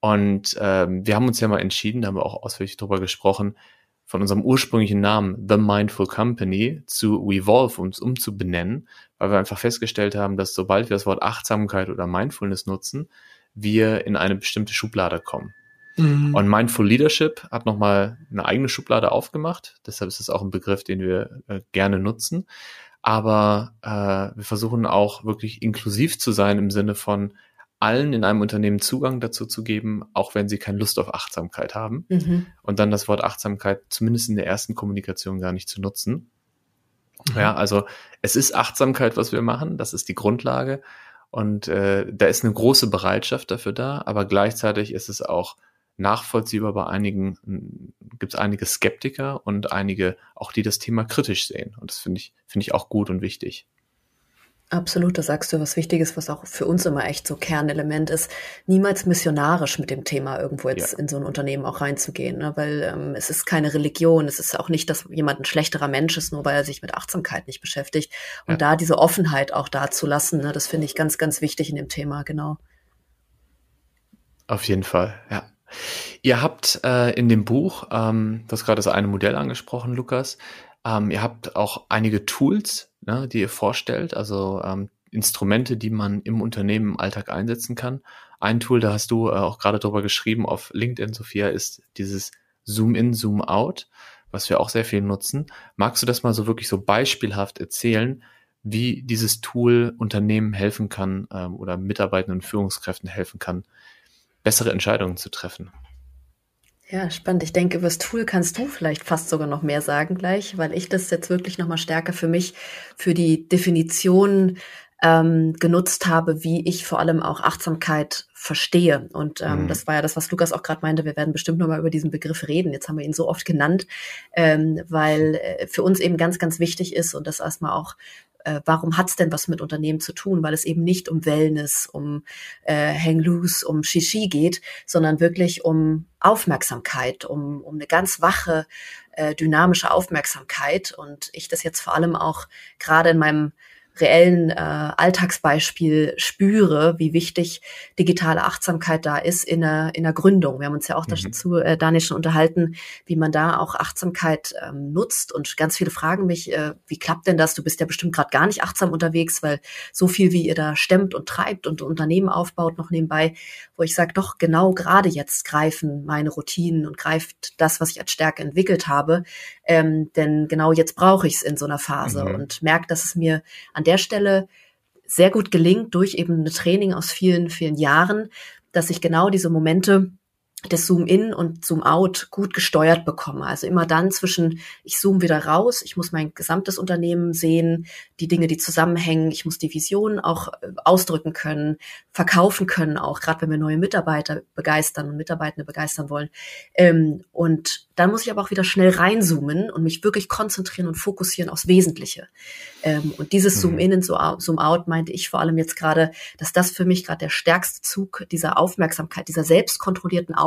Und ähm, wir haben uns ja mal entschieden, da haben wir auch ausführlich drüber gesprochen, von unserem ursprünglichen Namen The Mindful Company zu Evolve, um es umzubenennen, weil wir einfach festgestellt haben, dass sobald wir das Wort Achtsamkeit oder Mindfulness nutzen, wir in eine bestimmte Schublade kommen. Mhm. Und Mindful Leadership hat nochmal eine eigene Schublade aufgemacht. Deshalb ist es auch ein Begriff, den wir äh, gerne nutzen. Aber äh, wir versuchen auch wirklich inklusiv zu sein im Sinne von allen in einem Unternehmen Zugang dazu zu geben, auch wenn sie keine Lust auf Achtsamkeit haben. Mhm. Und dann das Wort Achtsamkeit zumindest in der ersten Kommunikation gar nicht zu nutzen. Mhm. Ja, also es ist Achtsamkeit, was wir machen. Das ist die Grundlage. Und äh, da ist eine große Bereitschaft dafür da, aber gleichzeitig ist es auch nachvollziehbar bei einigen, gibt es einige Skeptiker und einige auch, die das Thema kritisch sehen. Und das finde ich, finde ich auch gut und wichtig. Absolut, da sagst du was Wichtiges, was auch für uns immer echt so Kernelement ist, niemals missionarisch mit dem Thema irgendwo jetzt ja. in so ein Unternehmen auch reinzugehen, ne? weil ähm, es ist keine Religion, es ist auch nicht, dass jemand ein schlechterer Mensch ist, nur weil er sich mit Achtsamkeit nicht beschäftigt. Und ja. da diese Offenheit auch da zu lassen, ne? das finde ich ganz, ganz wichtig in dem Thema, genau. Auf jeden Fall, ja. Ihr habt äh, in dem Buch, ähm, das gerade das eine Modell angesprochen, Lukas, ähm, ihr habt auch einige Tools, ne, die ihr vorstellt, also ähm, Instrumente, die man im Unternehmen im Alltag einsetzen kann. Ein Tool, da hast du äh, auch gerade drüber geschrieben auf LinkedIn, Sophia, ist dieses Zoom-in, Zoom-out, was wir auch sehr viel nutzen. Magst du das mal so wirklich so beispielhaft erzählen, wie dieses Tool Unternehmen helfen kann ähm, oder Mitarbeitenden und Führungskräften helfen kann, bessere Entscheidungen zu treffen. Ja, spannend. Ich denke, über das Tool kannst du vielleicht fast sogar noch mehr sagen gleich, weil ich das jetzt wirklich nochmal stärker für mich, für die Definition ähm, genutzt habe, wie ich vor allem auch Achtsamkeit verstehe. Und ähm, mhm. das war ja das, was Lukas auch gerade meinte. Wir werden bestimmt nochmal über diesen Begriff reden. Jetzt haben wir ihn so oft genannt, ähm, weil äh, für uns eben ganz, ganz wichtig ist und das erstmal auch äh, warum hat's denn was mit Unternehmen zu tun? Weil es eben nicht um Wellness, um äh, Hang Loose, um Shishi geht, sondern wirklich um Aufmerksamkeit, um, um eine ganz wache, äh, dynamische Aufmerksamkeit. Und ich das jetzt vor allem auch gerade in meinem reellen äh, Alltagsbeispiel spüre, wie wichtig digitale Achtsamkeit da ist in der, in der Gründung. Wir haben uns ja auch mhm. dazu, äh, Daniel, schon unterhalten, wie man da auch Achtsamkeit ähm, nutzt. Und ganz viele fragen mich, äh, wie klappt denn das? Du bist ja bestimmt gerade gar nicht achtsam unterwegs, weil so viel, wie ihr da stemmt und treibt und Unternehmen aufbaut, noch nebenbei, wo ich sage, doch genau gerade jetzt greifen meine Routinen und greift das, was ich als Stärke entwickelt habe. Ähm, denn genau jetzt brauche ich es in so einer Phase mhm. und merke, dass es mir an der Stelle sehr gut gelingt durch eben ein Training aus vielen, vielen Jahren, dass ich genau diese Momente das Zoom-in und Zoom-out gut gesteuert bekomme. Also immer dann zwischen, ich zoome wieder raus, ich muss mein gesamtes Unternehmen sehen, die Dinge, die zusammenhängen, ich muss die Vision auch äh, ausdrücken können, verkaufen können, auch gerade wenn wir neue Mitarbeiter begeistern und Mitarbeitende begeistern wollen. Ähm, und dann muss ich aber auch wieder schnell reinzoomen und mich wirklich konzentrieren und fokussieren aufs Wesentliche. Ähm, und dieses mhm. Zoom-in und Zoom-out meinte ich vor allem jetzt gerade, dass das für mich gerade der stärkste Zug dieser Aufmerksamkeit, dieser selbstkontrollierten Aufmerksamkeit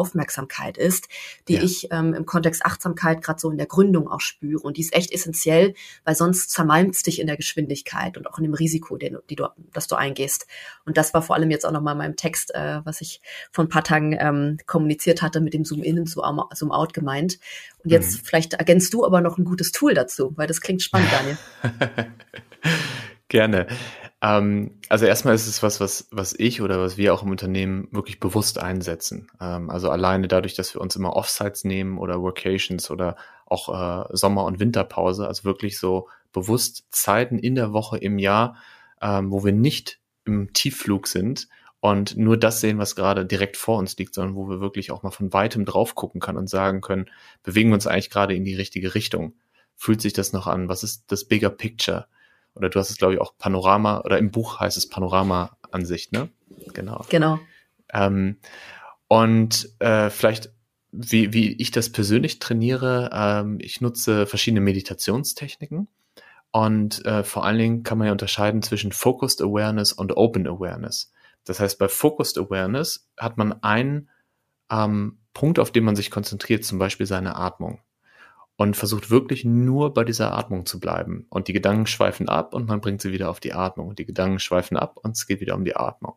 ist, die ja. ich ähm, im Kontext Achtsamkeit gerade so in der Gründung auch spüre. Und die ist echt essentiell, weil sonst zermalmst dich in der Geschwindigkeit und auch in dem Risiko, den, die du, das du eingehst. Und das war vor allem jetzt auch nochmal in meinem Text, äh, was ich vor ein paar Tagen ähm, kommuniziert hatte mit dem Zoom-in und Zoom-out gemeint. Und jetzt mhm. vielleicht ergänzt du aber noch ein gutes Tool dazu, weil das klingt spannend, Daniel. Gerne. Ähm, also erstmal ist es was, was, was ich oder was wir auch im Unternehmen wirklich bewusst einsetzen. Ähm, also alleine dadurch, dass wir uns immer Offsites nehmen oder Workations oder auch äh, Sommer- und Winterpause, also wirklich so bewusst Zeiten in der Woche im Jahr, ähm, wo wir nicht im Tiefflug sind und nur das sehen, was gerade direkt vor uns liegt, sondern wo wir wirklich auch mal von weitem drauf gucken können und sagen können, bewegen wir uns eigentlich gerade in die richtige Richtung? Fühlt sich das noch an? Was ist das Bigger Picture? Oder du hast es, glaube ich, auch Panorama, oder im Buch heißt es Panorama-Ansicht, ne? Genau. Genau. Ähm, und äh, vielleicht, wie, wie ich das persönlich trainiere, ähm, ich nutze verschiedene Meditationstechniken. Und äh, vor allen Dingen kann man ja unterscheiden zwischen Focused Awareness und Open Awareness. Das heißt, bei Focused Awareness hat man einen ähm, Punkt, auf den man sich konzentriert, zum Beispiel seine Atmung. Und versucht wirklich nur bei dieser Atmung zu bleiben. Und die Gedanken schweifen ab und man bringt sie wieder auf die Atmung. Und die Gedanken schweifen ab und es geht wieder um die Atmung.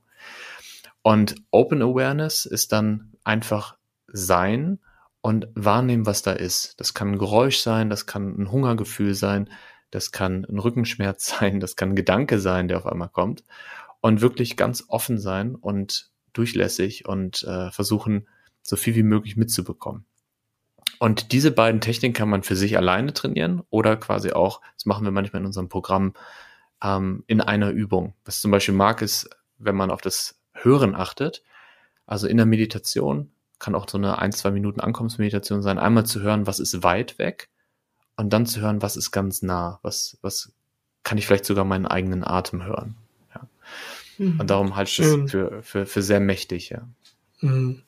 Und Open Awareness ist dann einfach sein und wahrnehmen, was da ist. Das kann ein Geräusch sein, das kann ein Hungergefühl sein, das kann ein Rückenschmerz sein, das kann ein Gedanke sein, der auf einmal kommt. Und wirklich ganz offen sein und durchlässig und äh, versuchen, so viel wie möglich mitzubekommen. Und diese beiden Techniken kann man für sich alleine trainieren oder quasi auch, das machen wir manchmal in unserem Programm, ähm, in einer Übung. Was zum Beispiel mag, ist, wenn man auf das Hören achtet, also in der Meditation, kann auch so eine ein, zwei Minuten Ankommensmeditation sein, einmal zu hören, was ist weit weg und dann zu hören, was ist ganz nah, was, was kann ich vielleicht sogar meinen eigenen Atem hören. Ja. Mhm. Und darum halte ich es für, für, für sehr mächtig, ja. Mhm.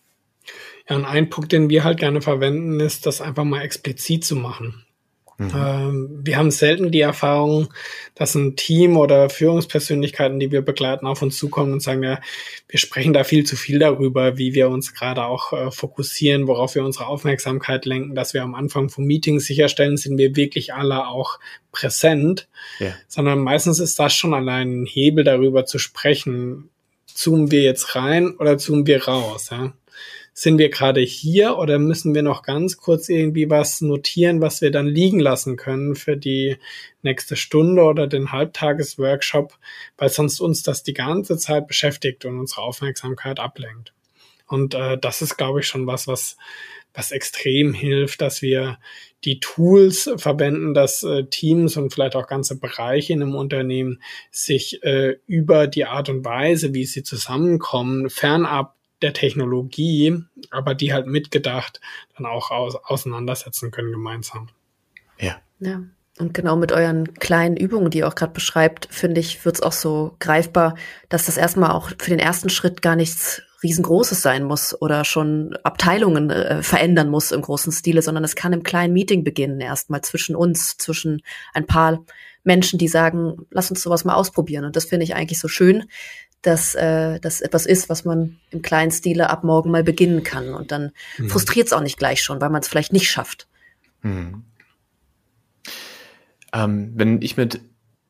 Ja, und ein Punkt, den wir halt gerne verwenden, ist, das einfach mal explizit zu machen. Mhm. Ähm, wir haben selten die Erfahrung, dass ein Team oder Führungspersönlichkeiten, die wir begleiten, auf uns zukommen und sagen, ja, wir sprechen da viel zu viel darüber, wie wir uns gerade auch äh, fokussieren, worauf wir unsere Aufmerksamkeit lenken, dass wir am Anfang vom Meeting sicherstellen, sind wir wirklich alle auch präsent, ja. sondern meistens ist das schon allein ein Hebel darüber zu sprechen, zoomen wir jetzt rein oder zoomen wir raus, ja sind wir gerade hier oder müssen wir noch ganz kurz irgendwie was notieren, was wir dann liegen lassen können für die nächste Stunde oder den Halbtagesworkshop, weil sonst uns das die ganze Zeit beschäftigt und unsere Aufmerksamkeit ablenkt. Und äh, das ist, glaube ich, schon was, was, was extrem hilft, dass wir die Tools verwenden, dass äh, Teams und vielleicht auch ganze Bereiche in einem Unternehmen sich äh, über die Art und Weise, wie sie zusammenkommen, fernab der Technologie, aber die halt mitgedacht dann auch aus, auseinandersetzen können gemeinsam. Ja. Ja. Und genau mit euren kleinen Übungen, die ihr auch gerade beschreibt, finde ich, wird es auch so greifbar, dass das erstmal auch für den ersten Schritt gar nichts riesengroßes sein muss oder schon Abteilungen äh, verändern muss im großen Stile, sondern es kann im kleinen Meeting beginnen, erstmal zwischen uns, zwischen ein paar Menschen, die sagen, lass uns sowas mal ausprobieren. Und das finde ich eigentlich so schön, dass äh, das etwas ist, was man im kleinen Stile ab morgen mal beginnen kann. Und dann mhm. frustriert es auch nicht gleich schon, weil man es vielleicht nicht schafft. Mhm. Ähm, wenn ich mit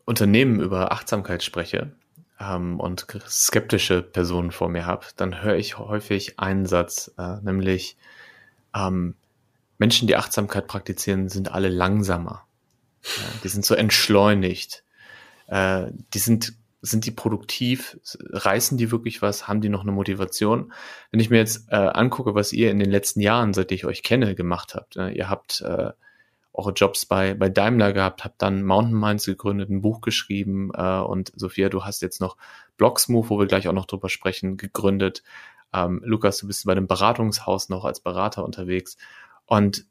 Unternehmen über Achtsamkeit spreche ähm, und skeptische Personen vor mir habe, dann höre ich häufig einen Satz, äh, nämlich ähm, Menschen, die Achtsamkeit praktizieren, sind alle langsamer. Ja, die sind so entschleunigt. Äh, die sind sind die produktiv? Reißen die wirklich was? Haben die noch eine Motivation? Wenn ich mir jetzt äh, angucke, was ihr in den letzten Jahren, seit ich euch kenne, gemacht habt, ne? ihr habt äh, eure Jobs bei, bei Daimler gehabt, habt dann Mountain Minds gegründet, ein Buch geschrieben äh, und Sophia, du hast jetzt noch Blogsmove, wo wir gleich auch noch drüber sprechen, gegründet. Ähm, Lukas, du bist bei einem Beratungshaus noch als Berater unterwegs und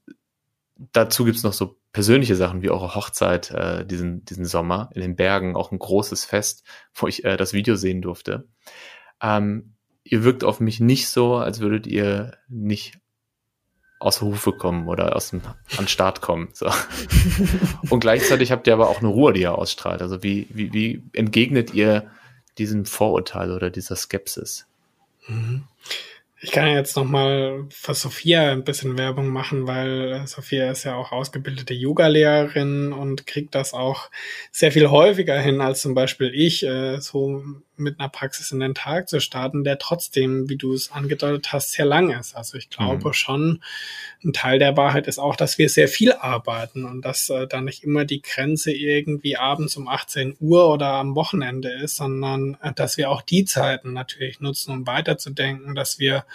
dazu gibt's noch so persönliche Sachen wie eure Hochzeit äh, diesen, diesen Sommer in den Bergen, auch ein großes Fest, wo ich äh, das Video sehen durfte. Ähm, ihr wirkt auf mich nicht so, als würdet ihr nicht aus der Hufe kommen oder aus dem an Start kommen. So. Und gleichzeitig habt ihr aber auch eine Ruhe, die ihr ausstrahlt. Also wie, wie, wie entgegnet ihr diesem Vorurteil oder dieser Skepsis? Mhm. Ich kann ja jetzt nochmal für Sophia ein bisschen Werbung machen, weil Sophia ist ja auch ausgebildete Yoga-Lehrerin und kriegt das auch sehr viel häufiger hin als zum Beispiel ich, äh, so mit einer Praxis in den Tag zu starten, der trotzdem, wie du es angedeutet hast, sehr lang ist. Also ich glaube mhm. schon, ein Teil der Wahrheit ist auch, dass wir sehr viel arbeiten und dass äh, da nicht immer die Grenze irgendwie abends um 18 Uhr oder am Wochenende ist, sondern äh, dass wir auch die Zeiten natürlich nutzen, um weiterzudenken, dass wir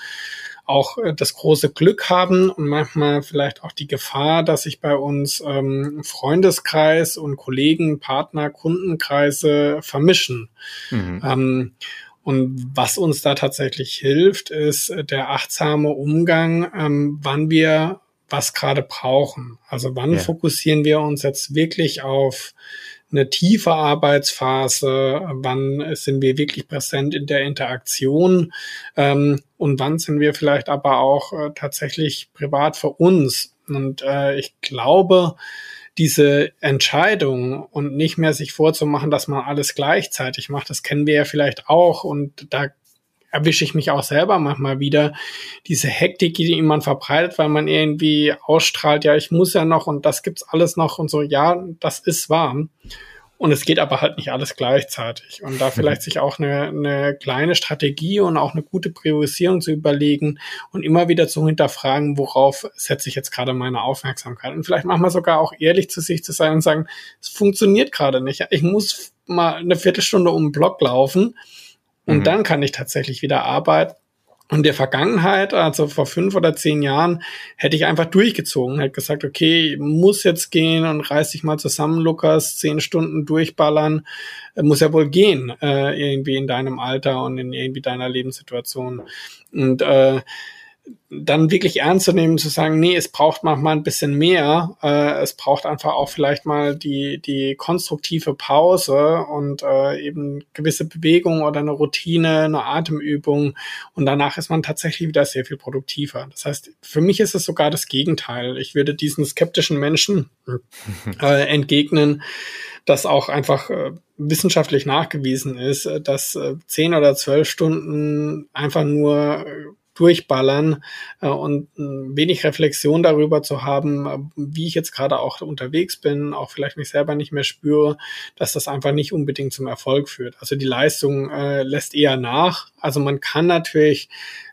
auch äh, das große Glück haben und manchmal vielleicht auch die Gefahr, dass sich bei uns ähm, Freundeskreis und Kollegen, Partner, Kundenkreise vermischen. Mhm. Ähm, und was uns da tatsächlich hilft, ist der achtsame Umgang, ähm, wann wir was gerade brauchen. Also wann ja. fokussieren wir uns jetzt wirklich auf eine tiefe Arbeitsphase, wann sind wir wirklich präsent in der Interaktion ähm, und wann sind wir vielleicht aber auch äh, tatsächlich privat für uns. Und äh, ich glaube, diese Entscheidung und nicht mehr sich vorzumachen, dass man alles gleichzeitig macht, das kennen wir ja vielleicht auch und da erwische ich mich auch selber manchmal wieder, diese Hektik, die man verbreitet, weil man irgendwie ausstrahlt, ja, ich muss ja noch und das gibt's alles noch und so, ja, das ist wahr. Und es geht aber halt nicht alles gleichzeitig. Und da mhm. vielleicht sich auch eine, eine kleine Strategie und auch eine gute Priorisierung zu überlegen und immer wieder zu hinterfragen, worauf setze ich jetzt gerade meine Aufmerksamkeit. Und vielleicht manchmal sogar auch ehrlich zu sich zu sein und sagen, es funktioniert gerade nicht. Ich muss mal eine Viertelstunde um den Block laufen und mhm. dann kann ich tatsächlich wieder arbeiten. Und der Vergangenheit, also vor fünf oder zehn Jahren, hätte ich einfach durchgezogen, hätte gesagt, okay, muss jetzt gehen und reiß dich mal zusammen, Lukas, zehn Stunden durchballern, äh, muss ja wohl gehen, äh, irgendwie in deinem Alter und in irgendwie deiner Lebenssituation. Und äh, dann wirklich ernst zu nehmen, zu sagen, nee, es braucht manchmal ein bisschen mehr. Äh, es braucht einfach auch vielleicht mal die, die konstruktive Pause und äh, eben gewisse Bewegung oder eine Routine, eine Atemübung. Und danach ist man tatsächlich wieder sehr viel produktiver. Das heißt, für mich ist es sogar das Gegenteil. Ich würde diesen skeptischen Menschen äh, entgegnen, dass auch einfach äh, wissenschaftlich nachgewiesen ist, äh, dass äh, zehn oder zwölf Stunden einfach nur äh, durchballern äh, und äh, wenig Reflexion darüber zu haben, äh, wie ich jetzt gerade auch unterwegs bin, auch vielleicht mich selber nicht mehr spüre, dass das einfach nicht unbedingt zum Erfolg führt. Also die Leistung äh, lässt eher nach. Also man kann natürlich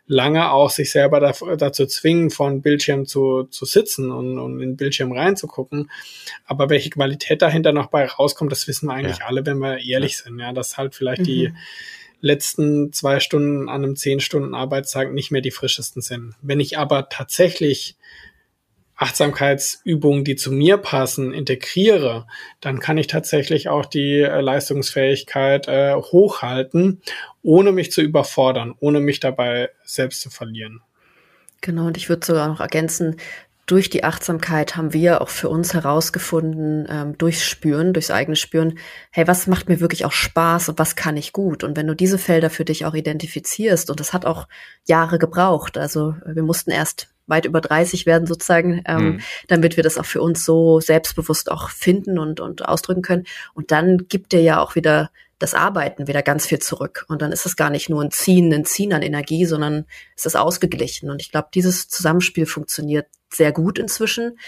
lange auch sich selber da, dazu zwingen, von Bildschirm zu, zu sitzen und, und in den Bildschirm reinzugucken. Aber welche Qualität dahinter noch bei rauskommt, das wissen wir eigentlich ja. alle, wenn wir ehrlich ja. sind. Ja, dass halt vielleicht mhm. die letzten zwei Stunden an einem zehn Stunden Arbeitstag nicht mehr die frischesten sind. Wenn ich aber tatsächlich Achtsamkeitsübungen, die zu mir passen, integriere, dann kann ich tatsächlich auch die äh, Leistungsfähigkeit äh, hochhalten, ohne mich zu überfordern, ohne mich dabei selbst zu verlieren. Genau, und ich würde sogar noch ergänzen, durch die Achtsamkeit haben wir auch für uns herausgefunden, ähm, durchs Spüren, durchs eigene Spüren, hey, was macht mir wirklich auch Spaß und was kann ich gut? Und wenn du diese Felder für dich auch identifizierst, und das hat auch Jahre gebraucht, also wir mussten erst weit über 30 werden sozusagen, ähm, mhm. damit wir das auch für uns so selbstbewusst auch finden und, und ausdrücken können. Und dann gibt dir ja auch wieder das Arbeiten wieder ganz viel zurück. Und dann ist es gar nicht nur ein Ziehen, ein Ziehen an Energie, sondern es ist ausgeglichen. Und ich glaube, dieses Zusammenspiel funktioniert sehr gut inzwischen.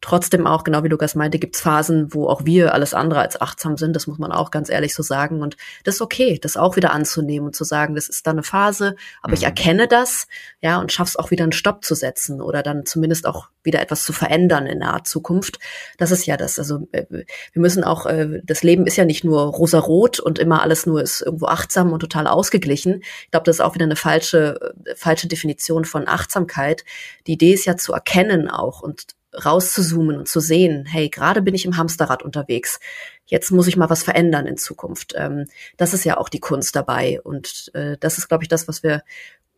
Trotzdem auch, genau wie Lukas meinte, gibt's Phasen, wo auch wir alles andere als achtsam sind. Das muss man auch ganz ehrlich so sagen. Und das ist okay, das auch wieder anzunehmen und zu sagen, das ist da eine Phase, aber mhm. ich erkenne das, ja, und schaff's auch wieder einen Stopp zu setzen oder dann zumindest auch wieder etwas zu verändern in naher Zukunft. Das ist ja das. Also äh, wir müssen auch, äh, das Leben ist ja nicht nur rosarot und immer alles nur ist irgendwo achtsam und total ausgeglichen. Ich glaube, das ist auch wieder eine falsche, äh, falsche Definition von Achtsamkeit. Die Idee ist ja zu erkennen auch und rauszuzoomen und zu sehen, hey, gerade bin ich im Hamsterrad unterwegs. Jetzt muss ich mal was verändern in Zukunft. Ähm, das ist ja auch die Kunst dabei. Und äh, das ist, glaube ich, das, was wir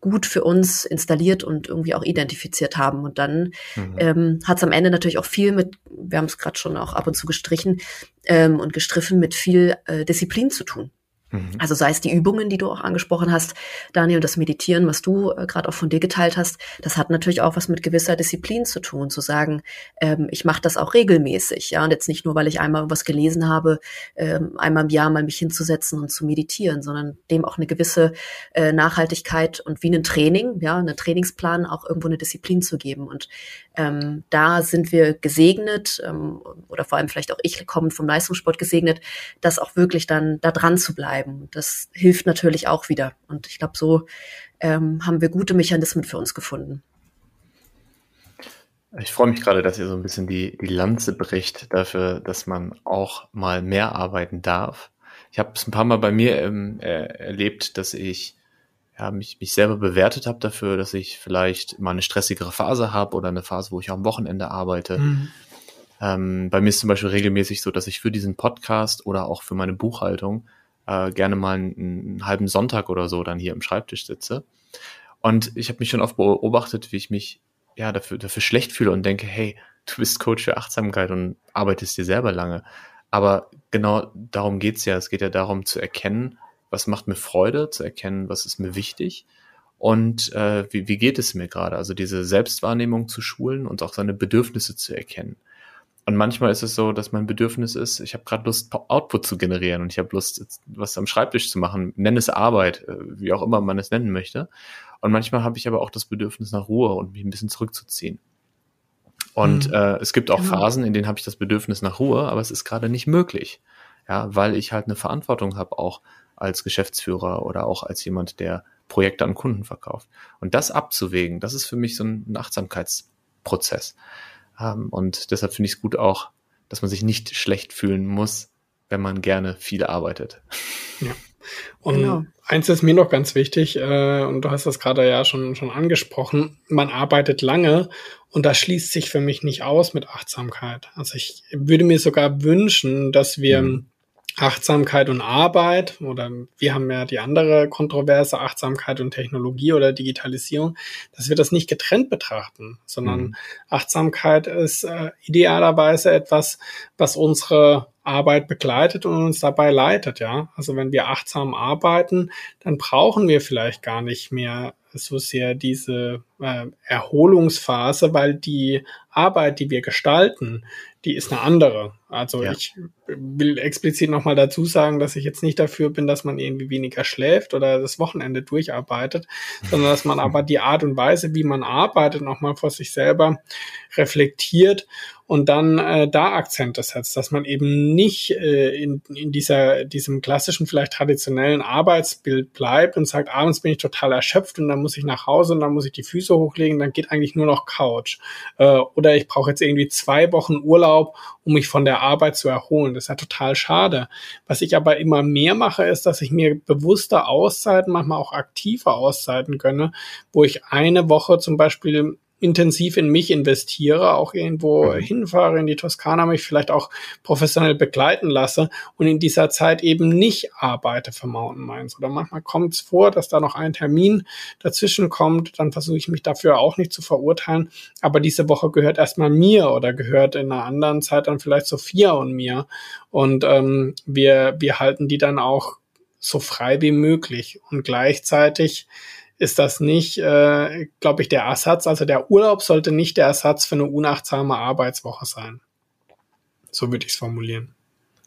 gut für uns installiert und irgendwie auch identifiziert haben. Und dann mhm. ähm, hat es am Ende natürlich auch viel mit, wir haben es gerade schon auch ab und zu gestrichen ähm, und gestriffen, mit viel äh, Disziplin zu tun. Mhm. Also sei es die Übungen, die du auch angesprochen hast, Daniel, das Meditieren, was du äh, gerade auch von dir geteilt hast, das hat natürlich auch was mit gewisser Disziplin zu tun, zu sagen, ähm, ich mache das auch regelmäßig, ja, und jetzt nicht nur, weil ich einmal was gelesen habe, ähm, einmal im Jahr mal mich hinzusetzen und zu meditieren, sondern dem auch eine gewisse äh, Nachhaltigkeit und wie ein Training, ja, einen Trainingsplan auch irgendwo eine Disziplin zu geben. Und ähm, da sind wir gesegnet, ähm, oder vor allem vielleicht auch ich kommen vom Leistungssport gesegnet, das auch wirklich dann da dran zu bleiben. Das hilft natürlich auch wieder. Und ich glaube, so ähm, haben wir gute Mechanismen für uns gefunden. Ich freue mich gerade, dass ihr so ein bisschen die, die Lanze bricht dafür, dass man auch mal mehr arbeiten darf. Ich habe es ein paar Mal bei mir ähm, erlebt, dass ich ja, mich, mich selber bewertet habe dafür, dass ich vielleicht mal eine stressigere Phase habe oder eine Phase, wo ich am Wochenende arbeite. Mhm. Ähm, bei mir ist zum Beispiel regelmäßig so, dass ich für diesen Podcast oder auch für meine Buchhaltung äh, gerne mal einen, einen, halben Sonntag oder so dann hier im Schreibtisch sitze. Und ich habe mich schon oft beobachtet, wie ich mich ja dafür, dafür schlecht fühle und denke, hey, du bist Coach für Achtsamkeit und arbeitest dir selber lange. Aber genau darum geht's ja. Es geht ja darum zu erkennen, was macht mir Freude, zu erkennen, was ist mir wichtig und äh, wie, wie geht es mir gerade. Also diese Selbstwahrnehmung zu schulen und auch seine Bedürfnisse zu erkennen. Und manchmal ist es so, dass mein Bedürfnis ist, ich habe gerade Lust, Output zu generieren und ich habe Lust, was am Schreibtisch zu machen, nenne es Arbeit, äh, wie auch immer man es nennen möchte. Und manchmal habe ich aber auch das Bedürfnis nach Ruhe und mich ein bisschen zurückzuziehen. Und mhm. äh, es gibt auch genau. Phasen, in denen habe ich das Bedürfnis nach Ruhe, aber es ist gerade nicht möglich. Ja, weil ich halt eine Verantwortung habe, auch als Geschäftsführer oder auch als jemand, der Projekte an Kunden verkauft. Und das abzuwägen, das ist für mich so ein Achtsamkeitsprozess. Ähm, und deshalb finde ich es gut auch, dass man sich nicht schlecht fühlen muss, wenn man gerne viel arbeitet. Ja. Und genau. eins ist mir noch ganz wichtig, äh, und du hast das gerade ja schon, schon angesprochen, man arbeitet lange und das schließt sich für mich nicht aus mit Achtsamkeit. Also ich würde mir sogar wünschen, dass wir mhm. Achtsamkeit und Arbeit oder wir haben ja die andere Kontroverse Achtsamkeit und Technologie oder Digitalisierung, dass wir das nicht getrennt betrachten, sondern mhm. Achtsamkeit ist äh, idealerweise etwas, was unsere Arbeit begleitet und uns dabei leitet, ja. Also wenn wir achtsam arbeiten, dann brauchen wir vielleicht gar nicht mehr so sehr diese äh, Erholungsphase, weil die Arbeit, die wir gestalten, die ist eine andere. Also ja. ich will explizit nochmal dazu sagen, dass ich jetzt nicht dafür bin, dass man irgendwie weniger schläft oder das Wochenende durcharbeitet, sondern dass man aber die Art und Weise, wie man arbeitet, nochmal vor sich selber reflektiert und dann äh, da Akzente setzt, dass man eben nicht äh, in, in dieser, diesem klassischen, vielleicht traditionellen Arbeitsbild bleibt und sagt, abends bin ich total erschöpft und dann muss ich nach Hause und dann muss ich die Füße hochlegen, dann geht eigentlich nur noch Couch. Äh, oder ich brauche jetzt irgendwie zwei Wochen Urlaub, um mich von der Arbeit zu erholen. Das ist ja total schade. Was ich aber immer mehr mache, ist, dass ich mir bewusste Auszeiten, manchmal auch aktive Auszeiten gönne, wo ich eine Woche zum Beispiel intensiv in mich investiere, auch irgendwo mhm. hinfahre in die Toskana, mich vielleicht auch professionell begleiten lasse und in dieser Zeit eben nicht arbeite für Mountain Minds. Oder manchmal kommt es vor, dass da noch ein Termin dazwischen kommt, dann versuche ich mich dafür auch nicht zu verurteilen. Aber diese Woche gehört erstmal mir oder gehört in einer anderen Zeit dann vielleicht Sophia und mir. Und ähm, wir, wir halten die dann auch so frei wie möglich. Und gleichzeitig ist das nicht, äh, glaube ich, der Ersatz. Also der Urlaub sollte nicht der Ersatz für eine unachtsame Arbeitswoche sein. So würde ich es formulieren.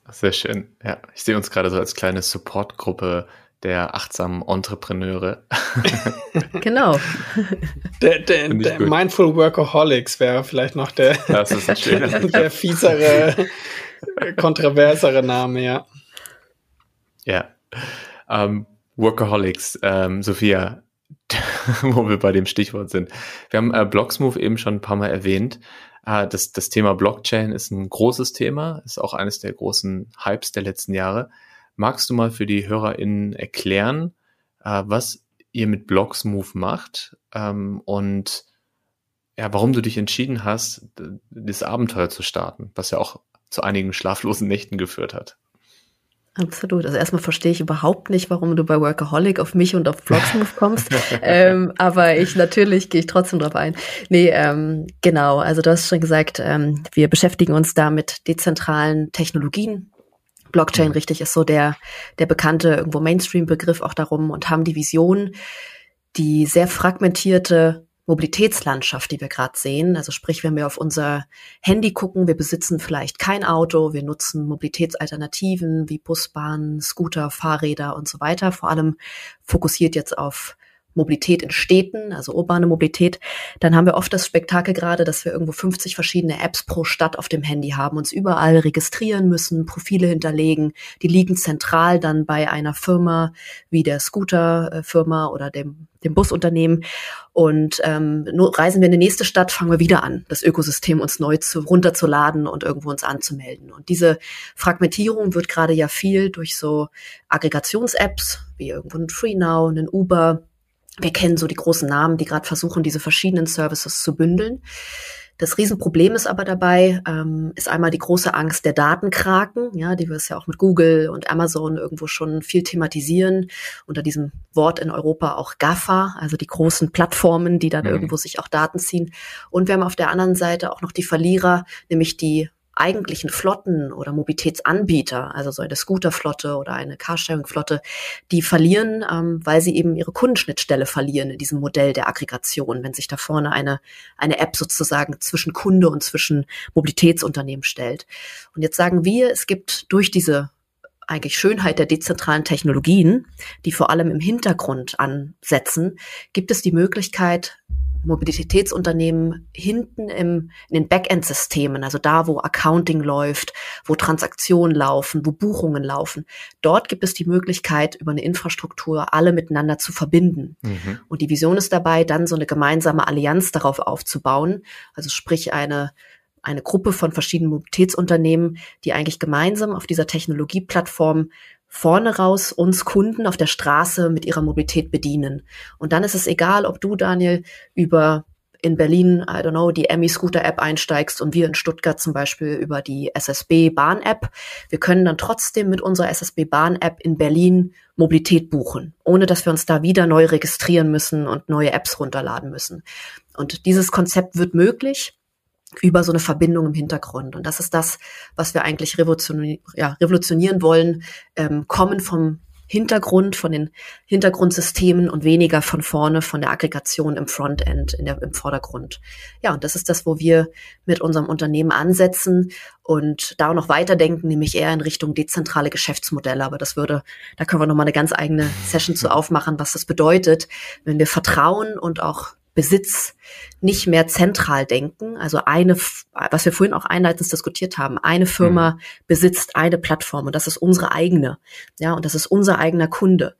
Sehr schön. Ja, ich sehe uns gerade so als kleine Supportgruppe der achtsamen Entrepreneure. genau. Der, der, der Mindful Workaholics wäre vielleicht noch der, das ist ein schöner der fiesere, kontroversere Name, ja. Ja. Um, ähm, Workaholics, ähm, Sophia, wo wir bei dem Stichwort sind. Wir haben äh, Blocksmove eben schon ein paar Mal erwähnt. Äh, das, das Thema Blockchain ist ein großes Thema, ist auch eines der großen Hypes der letzten Jahre. Magst du mal für die HörerInnen erklären, äh, was ihr mit Blocksmove macht ähm, und ja, warum du dich entschieden hast, das Abenteuer zu starten, was ja auch zu einigen schlaflosen Nächten geführt hat? Absolut. Also erstmal verstehe ich überhaupt nicht, warum du bei Workaholic auf mich und auf Vlogsmove kommst. ähm, aber ich natürlich gehe ich trotzdem drauf ein. Nee, ähm, genau. Also du hast schon gesagt, ähm, wir beschäftigen uns da mit dezentralen Technologien. Blockchain, mhm. richtig, ist so der, der bekannte irgendwo Mainstream-Begriff auch darum und haben die Vision, die sehr fragmentierte Mobilitätslandschaft, die wir gerade sehen. Also sprich, wenn wir auf unser Handy gucken, wir besitzen vielleicht kein Auto, wir nutzen Mobilitätsalternativen wie Busbahnen, Scooter, Fahrräder und so weiter. Vor allem fokussiert jetzt auf Mobilität in Städten, also urbane Mobilität, dann haben wir oft das Spektakel gerade, dass wir irgendwo 50 verschiedene Apps pro Stadt auf dem Handy haben, uns überall registrieren müssen, Profile hinterlegen. Die liegen zentral dann bei einer Firma wie der Scooter-Firma oder dem, dem Busunternehmen. Und ähm, nur reisen wir in die nächste Stadt, fangen wir wieder an, das Ökosystem uns neu zu, runterzuladen und irgendwo uns anzumelden. Und diese Fragmentierung wird gerade ja viel durch so Aggregations-Apps wie irgendwo ein FreeNow, ein Uber, wir kennen so die großen Namen, die gerade versuchen, diese verschiedenen Services zu bündeln. Das Riesenproblem ist aber dabei, ähm, ist einmal die große Angst der Datenkraken, ja, die wir es ja auch mit Google und Amazon irgendwo schon viel thematisieren, unter diesem Wort in Europa auch GAFA, also die großen Plattformen, die dann mhm. irgendwo sich auch Daten ziehen. Und wir haben auf der anderen Seite auch noch die Verlierer, nämlich die eigentlichen Flotten oder Mobilitätsanbieter, also so eine Scooterflotte oder eine Carsharing-Flotte, die verlieren, ähm, weil sie eben ihre Kundenschnittstelle verlieren in diesem Modell der Aggregation, wenn sich da vorne eine, eine App sozusagen zwischen Kunde und zwischen Mobilitätsunternehmen stellt. Und jetzt sagen wir, es gibt durch diese eigentlich Schönheit der dezentralen Technologien, die vor allem im Hintergrund ansetzen, gibt es die Möglichkeit, Mobilitätsunternehmen hinten im, in den Backend-Systemen, also da, wo Accounting läuft, wo Transaktionen laufen, wo Buchungen laufen, dort gibt es die Möglichkeit, über eine Infrastruktur alle miteinander zu verbinden. Mhm. Und die Vision ist dabei, dann so eine gemeinsame Allianz darauf aufzubauen, also sprich eine eine Gruppe von verschiedenen Mobilitätsunternehmen, die eigentlich gemeinsam auf dieser Technologieplattform vorne raus uns Kunden auf der Straße mit ihrer Mobilität bedienen. Und dann ist es egal, ob du, Daniel, über in Berlin, I don't know, die Emmy Scooter App einsteigst und wir in Stuttgart zum Beispiel über die SSB Bahn App. Wir können dann trotzdem mit unserer SSB Bahn App in Berlin Mobilität buchen, ohne dass wir uns da wieder neu registrieren müssen und neue Apps runterladen müssen. Und dieses Konzept wird möglich über so eine Verbindung im Hintergrund. Und das ist das, was wir eigentlich revolutionieren, ja, revolutionieren wollen, ähm, kommen vom Hintergrund, von den Hintergrundsystemen und weniger von vorne, von der Aggregation im Frontend, in der, im Vordergrund. Ja, und das ist das, wo wir mit unserem Unternehmen ansetzen und da auch noch weiterdenken, nämlich eher in Richtung dezentrale Geschäftsmodelle. Aber das würde, da können wir nochmal eine ganz eigene Session zu aufmachen, was das bedeutet, wenn wir Vertrauen und auch Besitz nicht mehr zentral denken. Also eine, was wir vorhin auch einleitend diskutiert haben, eine Firma mhm. besitzt eine Plattform und das ist unsere eigene. Ja, und das ist unser eigener Kunde.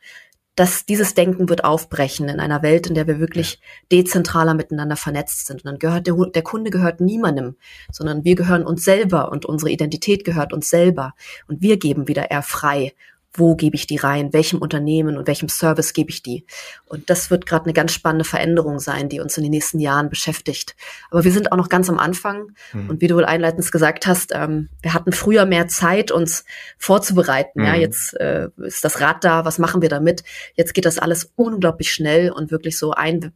Das, dieses Denken wird aufbrechen in einer Welt, in der wir wirklich dezentraler miteinander vernetzt sind. Und dann gehört der, der Kunde gehört niemandem, sondern wir gehören uns selber und unsere Identität gehört uns selber. Und wir geben wieder eher frei wo gebe ich die rein, welchem Unternehmen und welchem Service gebe ich die. Und das wird gerade eine ganz spannende Veränderung sein, die uns in den nächsten Jahren beschäftigt. Aber wir sind auch noch ganz am Anfang. Mhm. Und wie du wohl einleitend gesagt hast, ähm, wir hatten früher mehr Zeit, uns vorzubereiten. Mhm. Ja, jetzt äh, ist das Rad da, was machen wir damit? Jetzt geht das alles unglaublich schnell und wirklich so ein,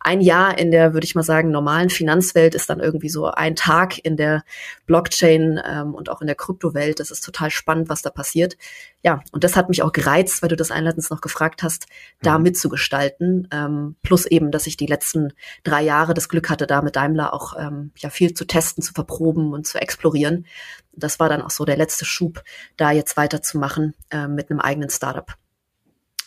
ein Jahr in der, würde ich mal sagen, normalen Finanzwelt ist dann irgendwie so ein Tag in der Blockchain ähm, und auch in der Kryptowelt. Das ist total spannend, was da passiert. Ja, und das hat mich auch gereizt, weil du das einleitend noch gefragt hast, da mhm. mitzugestalten. Ähm, plus eben, dass ich die letzten drei Jahre das Glück hatte, da mit Daimler auch ähm, ja viel zu testen, zu verproben und zu explorieren. Das war dann auch so der letzte Schub, da jetzt weiterzumachen äh, mit einem eigenen Startup.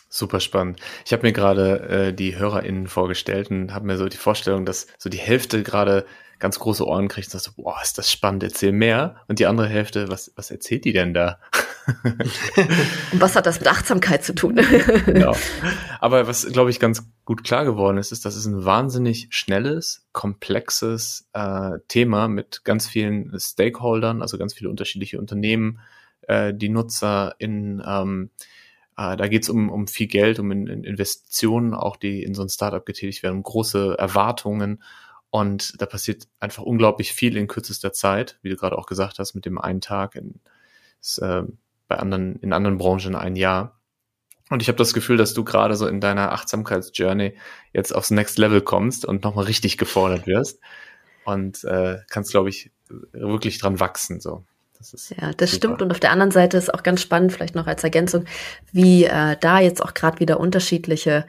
Super spannend. Ich habe mir gerade äh, die HörerInnen vorgestellt und habe mir so die Vorstellung, dass so die Hälfte gerade ganz große Ohren kriegt und sagt boah, ist das spannend, erzähl mehr. Und die andere Hälfte, was, was erzählt die denn da? Und was hat das mit Achtsamkeit zu tun? genau. Aber was, glaube ich, ganz gut klar geworden ist, ist, dass es ein wahnsinnig schnelles, komplexes äh, Thema mit ganz vielen Stakeholdern, also ganz viele unterschiedliche Unternehmen, äh, die Nutzer in ähm, äh, da geht es um, um viel Geld, um in, in Investitionen, auch die in so ein Startup getätigt werden, um große Erwartungen. Und da passiert einfach unglaublich viel in kürzester Zeit, wie du gerade auch gesagt hast, mit dem einen Tag in, ist, äh, bei anderen, in anderen Branchen ein Jahr. Und ich habe das Gefühl, dass du gerade so in deiner Achtsamkeitsjourney jetzt aufs Next Level kommst und nochmal richtig gefordert wirst. Und äh, kannst, glaube ich, wirklich dran wachsen. So. Das ja, das super. stimmt. Und auf der anderen Seite ist auch ganz spannend, vielleicht noch als Ergänzung, wie äh, da jetzt auch gerade wieder unterschiedliche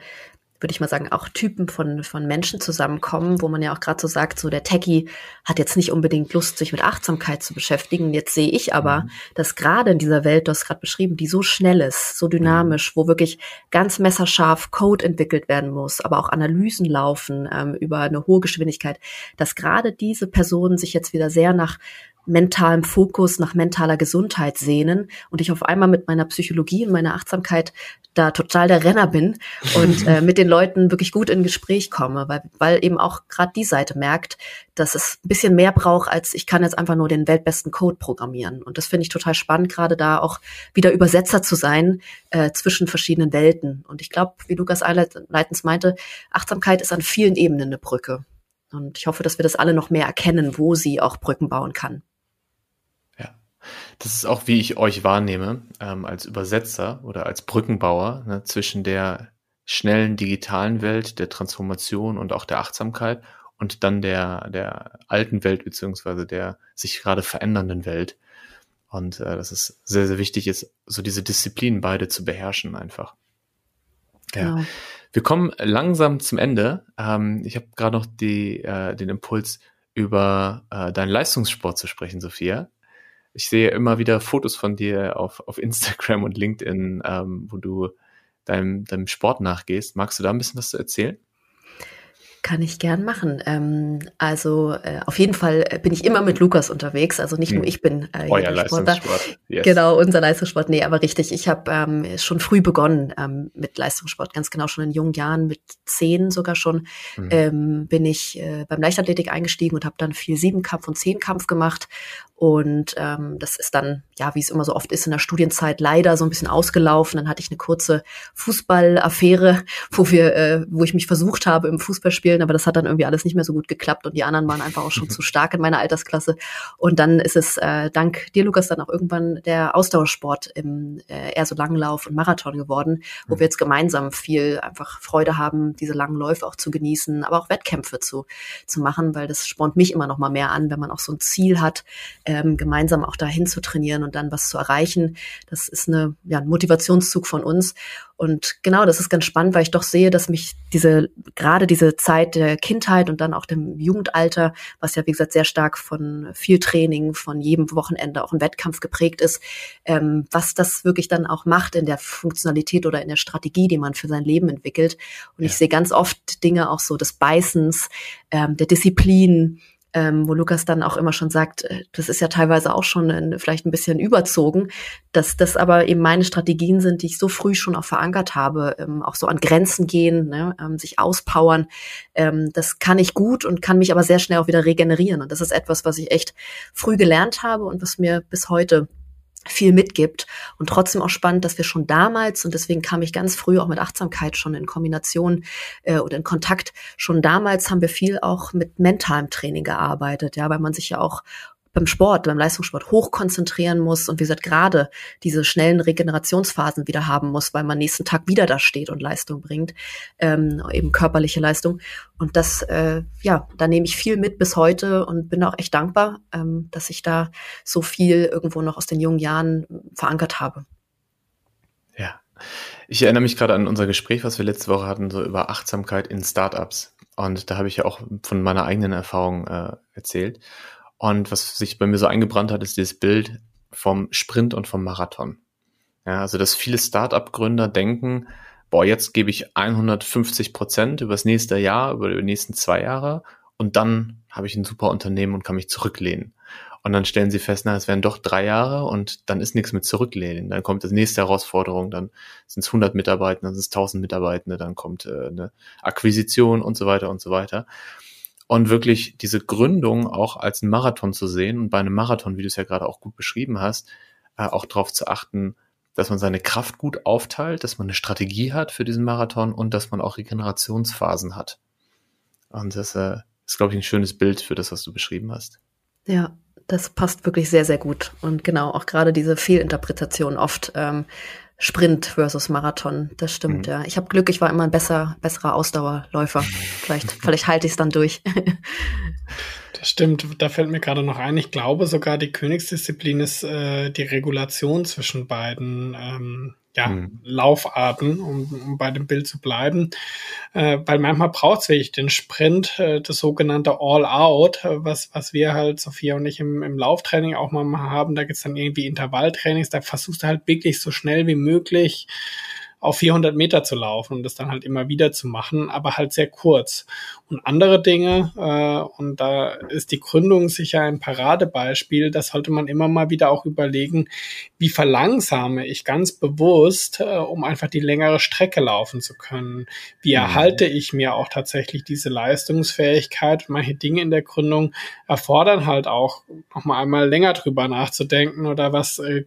würde ich mal sagen, auch Typen von, von Menschen zusammenkommen, wo man ja auch gerade so sagt, so der Techie hat jetzt nicht unbedingt Lust, sich mit Achtsamkeit zu beschäftigen. Jetzt sehe ich aber, mhm. dass gerade in dieser Welt, du hast gerade beschrieben, die so schnell ist, so dynamisch, wo wirklich ganz messerscharf Code entwickelt werden muss, aber auch Analysen laufen ähm, über eine hohe Geschwindigkeit, dass gerade diese Personen sich jetzt wieder sehr nach mentalem Fokus, nach mentaler Gesundheit sehnen und ich auf einmal mit meiner Psychologie und meiner Achtsamkeit da total der Renner bin und äh, mit den Leuten wirklich gut in Gespräch komme, weil, weil eben auch gerade die Seite merkt, dass es ein bisschen mehr braucht, als ich kann jetzt einfach nur den weltbesten Code programmieren. Und das finde ich total spannend, gerade da auch wieder Übersetzer zu sein äh, zwischen verschiedenen Welten. Und ich glaube, wie Lukas einleitend meinte, Achtsamkeit ist an vielen Ebenen eine Brücke. Und ich hoffe, dass wir das alle noch mehr erkennen, wo sie auch Brücken bauen kann. Das ist auch, wie ich euch wahrnehme, ähm, als Übersetzer oder als Brückenbauer ne, zwischen der schnellen digitalen Welt, der Transformation und auch der Achtsamkeit und dann der, der alten Welt beziehungsweise der sich gerade verändernden Welt. Und äh, dass es sehr, sehr wichtig ist, so diese Disziplinen beide zu beherrschen einfach. Ja. Genau. Wir kommen langsam zum Ende. Ähm, ich habe gerade noch die, äh, den Impuls, über äh, deinen Leistungssport zu sprechen, Sophia. Ich sehe immer wieder Fotos von dir auf, auf Instagram und LinkedIn, ähm, wo du deinem, deinem Sport nachgehst. Magst du da ein bisschen was zu erzählen? Kann ich gern machen. Ähm, also äh, auf jeden Fall bin ich immer mit Lukas unterwegs. Also nicht hm. nur ich bin äh, Euer Leistungssport. Yes. Genau, unser Leistungssport. Nee, aber richtig. Ich habe ähm, schon früh begonnen ähm, mit Leistungssport, ganz genau schon in jungen Jahren, mit zehn sogar schon, hm. ähm, bin ich äh, beim Leichtathletik eingestiegen und habe dann viel Siebenkampf und Zehnkampf gemacht und ähm, das ist dann, ja, wie es immer so oft ist in der Studienzeit, leider so ein bisschen ausgelaufen. Dann hatte ich eine kurze Fußballaffäre, wo wir, äh, wo ich mich versucht habe im Fußballspielen, aber das hat dann irgendwie alles nicht mehr so gut geklappt und die anderen waren einfach auch schon zu stark in meiner Altersklasse. Und dann ist es äh, dank dir, Lukas, dann auch irgendwann der Ausdauersport im äh, eher so Langlauf und Marathon geworden, wo mhm. wir jetzt gemeinsam viel einfach Freude haben, diese langen Läufe auch zu genießen, aber auch Wettkämpfe zu, zu machen, weil das spornt mich immer noch mal mehr an, wenn man auch so ein Ziel hat. Äh, ähm, gemeinsam auch dahin zu trainieren und dann was zu erreichen. Das ist eine, ja, ein Motivationszug von uns. Und genau, das ist ganz spannend, weil ich doch sehe, dass mich diese, gerade diese Zeit der Kindheit und dann auch dem Jugendalter, was ja, wie gesagt, sehr stark von viel Training, von jedem Wochenende auch ein Wettkampf geprägt ist, ähm, was das wirklich dann auch macht in der Funktionalität oder in der Strategie, die man für sein Leben entwickelt. Und ja. ich sehe ganz oft Dinge auch so des Beißens, ähm, der Disziplin, ähm, wo Lukas dann auch immer schon sagt, äh, das ist ja teilweise auch schon ein, vielleicht ein bisschen überzogen, dass das aber eben meine Strategien sind, die ich so früh schon auch verankert habe, ähm, auch so an Grenzen gehen, ne, ähm, sich auspowern. Ähm, das kann ich gut und kann mich aber sehr schnell auch wieder regenerieren. Und das ist etwas, was ich echt früh gelernt habe und was mir bis heute viel mitgibt und trotzdem auch spannend, dass wir schon damals und deswegen kam ich ganz früh auch mit Achtsamkeit schon in Kombination äh, oder in Kontakt. Schon damals haben wir viel auch mit mentalem Training gearbeitet, ja, weil man sich ja auch beim Sport, beim Leistungssport hoch konzentrieren muss und wie gesagt gerade diese schnellen Regenerationsphasen wieder haben muss, weil man nächsten Tag wieder da steht und Leistung bringt, ähm, eben körperliche Leistung. Und das, äh, ja, da nehme ich viel mit bis heute und bin auch echt dankbar, ähm, dass ich da so viel irgendwo noch aus den jungen Jahren verankert habe. Ja. Ich erinnere mich gerade an unser Gespräch, was wir letzte Woche hatten, so über Achtsamkeit in Startups. Und da habe ich ja auch von meiner eigenen Erfahrung äh, erzählt. Und was sich bei mir so eingebrannt hat, ist dieses Bild vom Sprint und vom Marathon. Ja, also dass viele Startup-Gründer denken, boah, jetzt gebe ich 150 Prozent übers nächste Jahr, über die nächsten zwei Jahre und dann habe ich ein super Unternehmen und kann mich zurücklehnen. Und dann stellen sie fest, na, es wären doch drei Jahre und dann ist nichts mit zurücklehnen. Dann kommt die nächste Herausforderung, dann sind es 100 Mitarbeiter, dann sind es 1000 Mitarbeiter, dann kommt äh, eine Akquisition und so weiter und so weiter und wirklich diese Gründung auch als ein Marathon zu sehen und bei einem Marathon, wie du es ja gerade auch gut beschrieben hast, äh, auch darauf zu achten, dass man seine Kraft gut aufteilt, dass man eine Strategie hat für diesen Marathon und dass man auch Regenerationsphasen hat. Und das äh, ist, glaube ich, ein schönes Bild für das, was du beschrieben hast. Ja, das passt wirklich sehr, sehr gut. Und genau, auch gerade diese Fehlinterpretation oft ähm, Sprint versus Marathon. Das stimmt, mhm. ja. Ich habe Glück, ich war immer ein besser, besserer Ausdauerläufer. Vielleicht, vielleicht halte ich es dann durch. Das stimmt, da fällt mir gerade noch ein, ich glaube sogar die Königsdisziplin ist äh, die Regulation zwischen beiden ähm, ja, mhm. Laufarten, um, um bei dem Bild zu bleiben. Äh, weil manchmal braucht es wirklich den Sprint, äh, das sogenannte All-Out, äh, was, was wir halt, Sophia und ich, im, im Lauftraining auch mal haben. Da gibt's dann irgendwie Intervalltrainings, da versuchst du halt wirklich so schnell wie möglich auf 400 Meter zu laufen und das dann halt immer wieder zu machen, aber halt sehr kurz. Und andere Dinge, äh, und da ist die Gründung sicher ein Paradebeispiel, das sollte man immer mal wieder auch überlegen, wie verlangsame ich ganz bewusst, äh, um einfach die längere Strecke laufen zu können. Wie mhm. erhalte ich mir auch tatsächlich diese Leistungsfähigkeit? Manche Dinge in der Gründung erfordern halt auch noch mal einmal länger drüber nachzudenken oder was äh,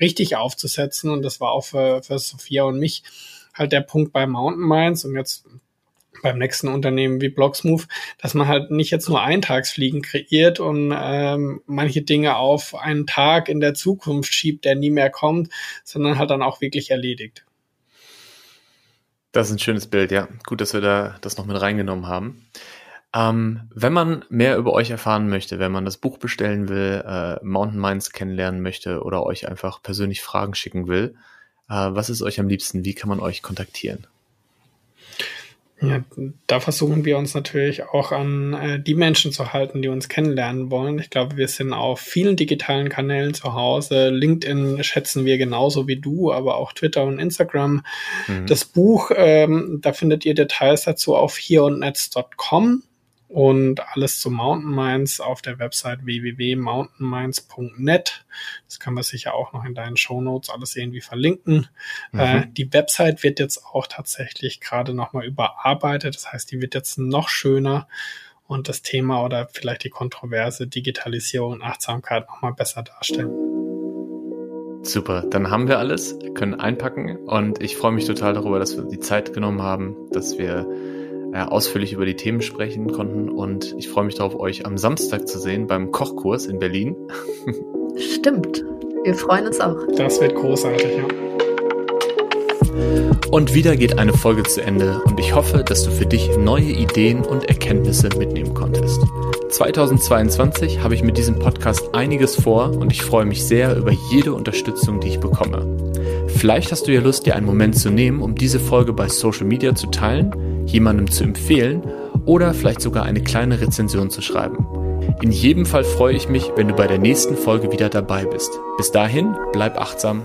richtig aufzusetzen. Und das war auch für, für Sophia und mich halt der Punkt bei Mountain Minds und jetzt beim nächsten Unternehmen wie Blocksmove, dass man halt nicht jetzt nur Eintagsfliegen kreiert und ähm, manche Dinge auf einen Tag in der Zukunft schiebt, der nie mehr kommt, sondern halt dann auch wirklich erledigt. Das ist ein schönes Bild, ja. Gut, dass wir da das noch mit reingenommen haben. Ähm, wenn man mehr über euch erfahren möchte, wenn man das Buch bestellen will, äh, Mountain Minds kennenlernen möchte oder euch einfach persönlich Fragen schicken will, äh, was ist euch am liebsten? Wie kann man euch kontaktieren? Ja, da versuchen wir uns natürlich auch an äh, die Menschen zu halten, die uns kennenlernen wollen. Ich glaube, wir sind auf vielen digitalen Kanälen zu Hause. LinkedIn schätzen wir genauso wie du, aber auch Twitter und Instagram. Mhm. Das Buch, ähm, da findet ihr Details dazu auf hierundnetz.com und alles zu Mountain Minds auf der Website www.mountainminds.net. Das kann man sicher auch noch in deinen Show Notes alles irgendwie verlinken. Mhm. Äh, die Website wird jetzt auch tatsächlich gerade nochmal überarbeitet. Das heißt, die wird jetzt noch schöner und das Thema oder vielleicht die Kontroverse Digitalisierung und Achtsamkeit nochmal besser darstellen. Super, dann haben wir alles, können einpacken und ich freue mich total darüber, dass wir die Zeit genommen haben, dass wir äh, ausführlich über die Themen sprechen konnten. Und ich freue mich darauf, euch am Samstag zu sehen beim Kochkurs in Berlin. Stimmt. Wir freuen uns auch. Das wird großartig, ja. Und wieder geht eine Folge zu Ende und ich hoffe, dass du für dich neue Ideen und Erkenntnisse mitnehmen konntest. 2022 habe ich mit diesem Podcast einiges vor und ich freue mich sehr über jede Unterstützung, die ich bekomme. Vielleicht hast du ja Lust, dir einen Moment zu nehmen, um diese Folge bei Social Media zu teilen jemandem zu empfehlen oder vielleicht sogar eine kleine Rezension zu schreiben. In jedem Fall freue ich mich, wenn du bei der nächsten Folge wieder dabei bist. Bis dahin, bleib achtsam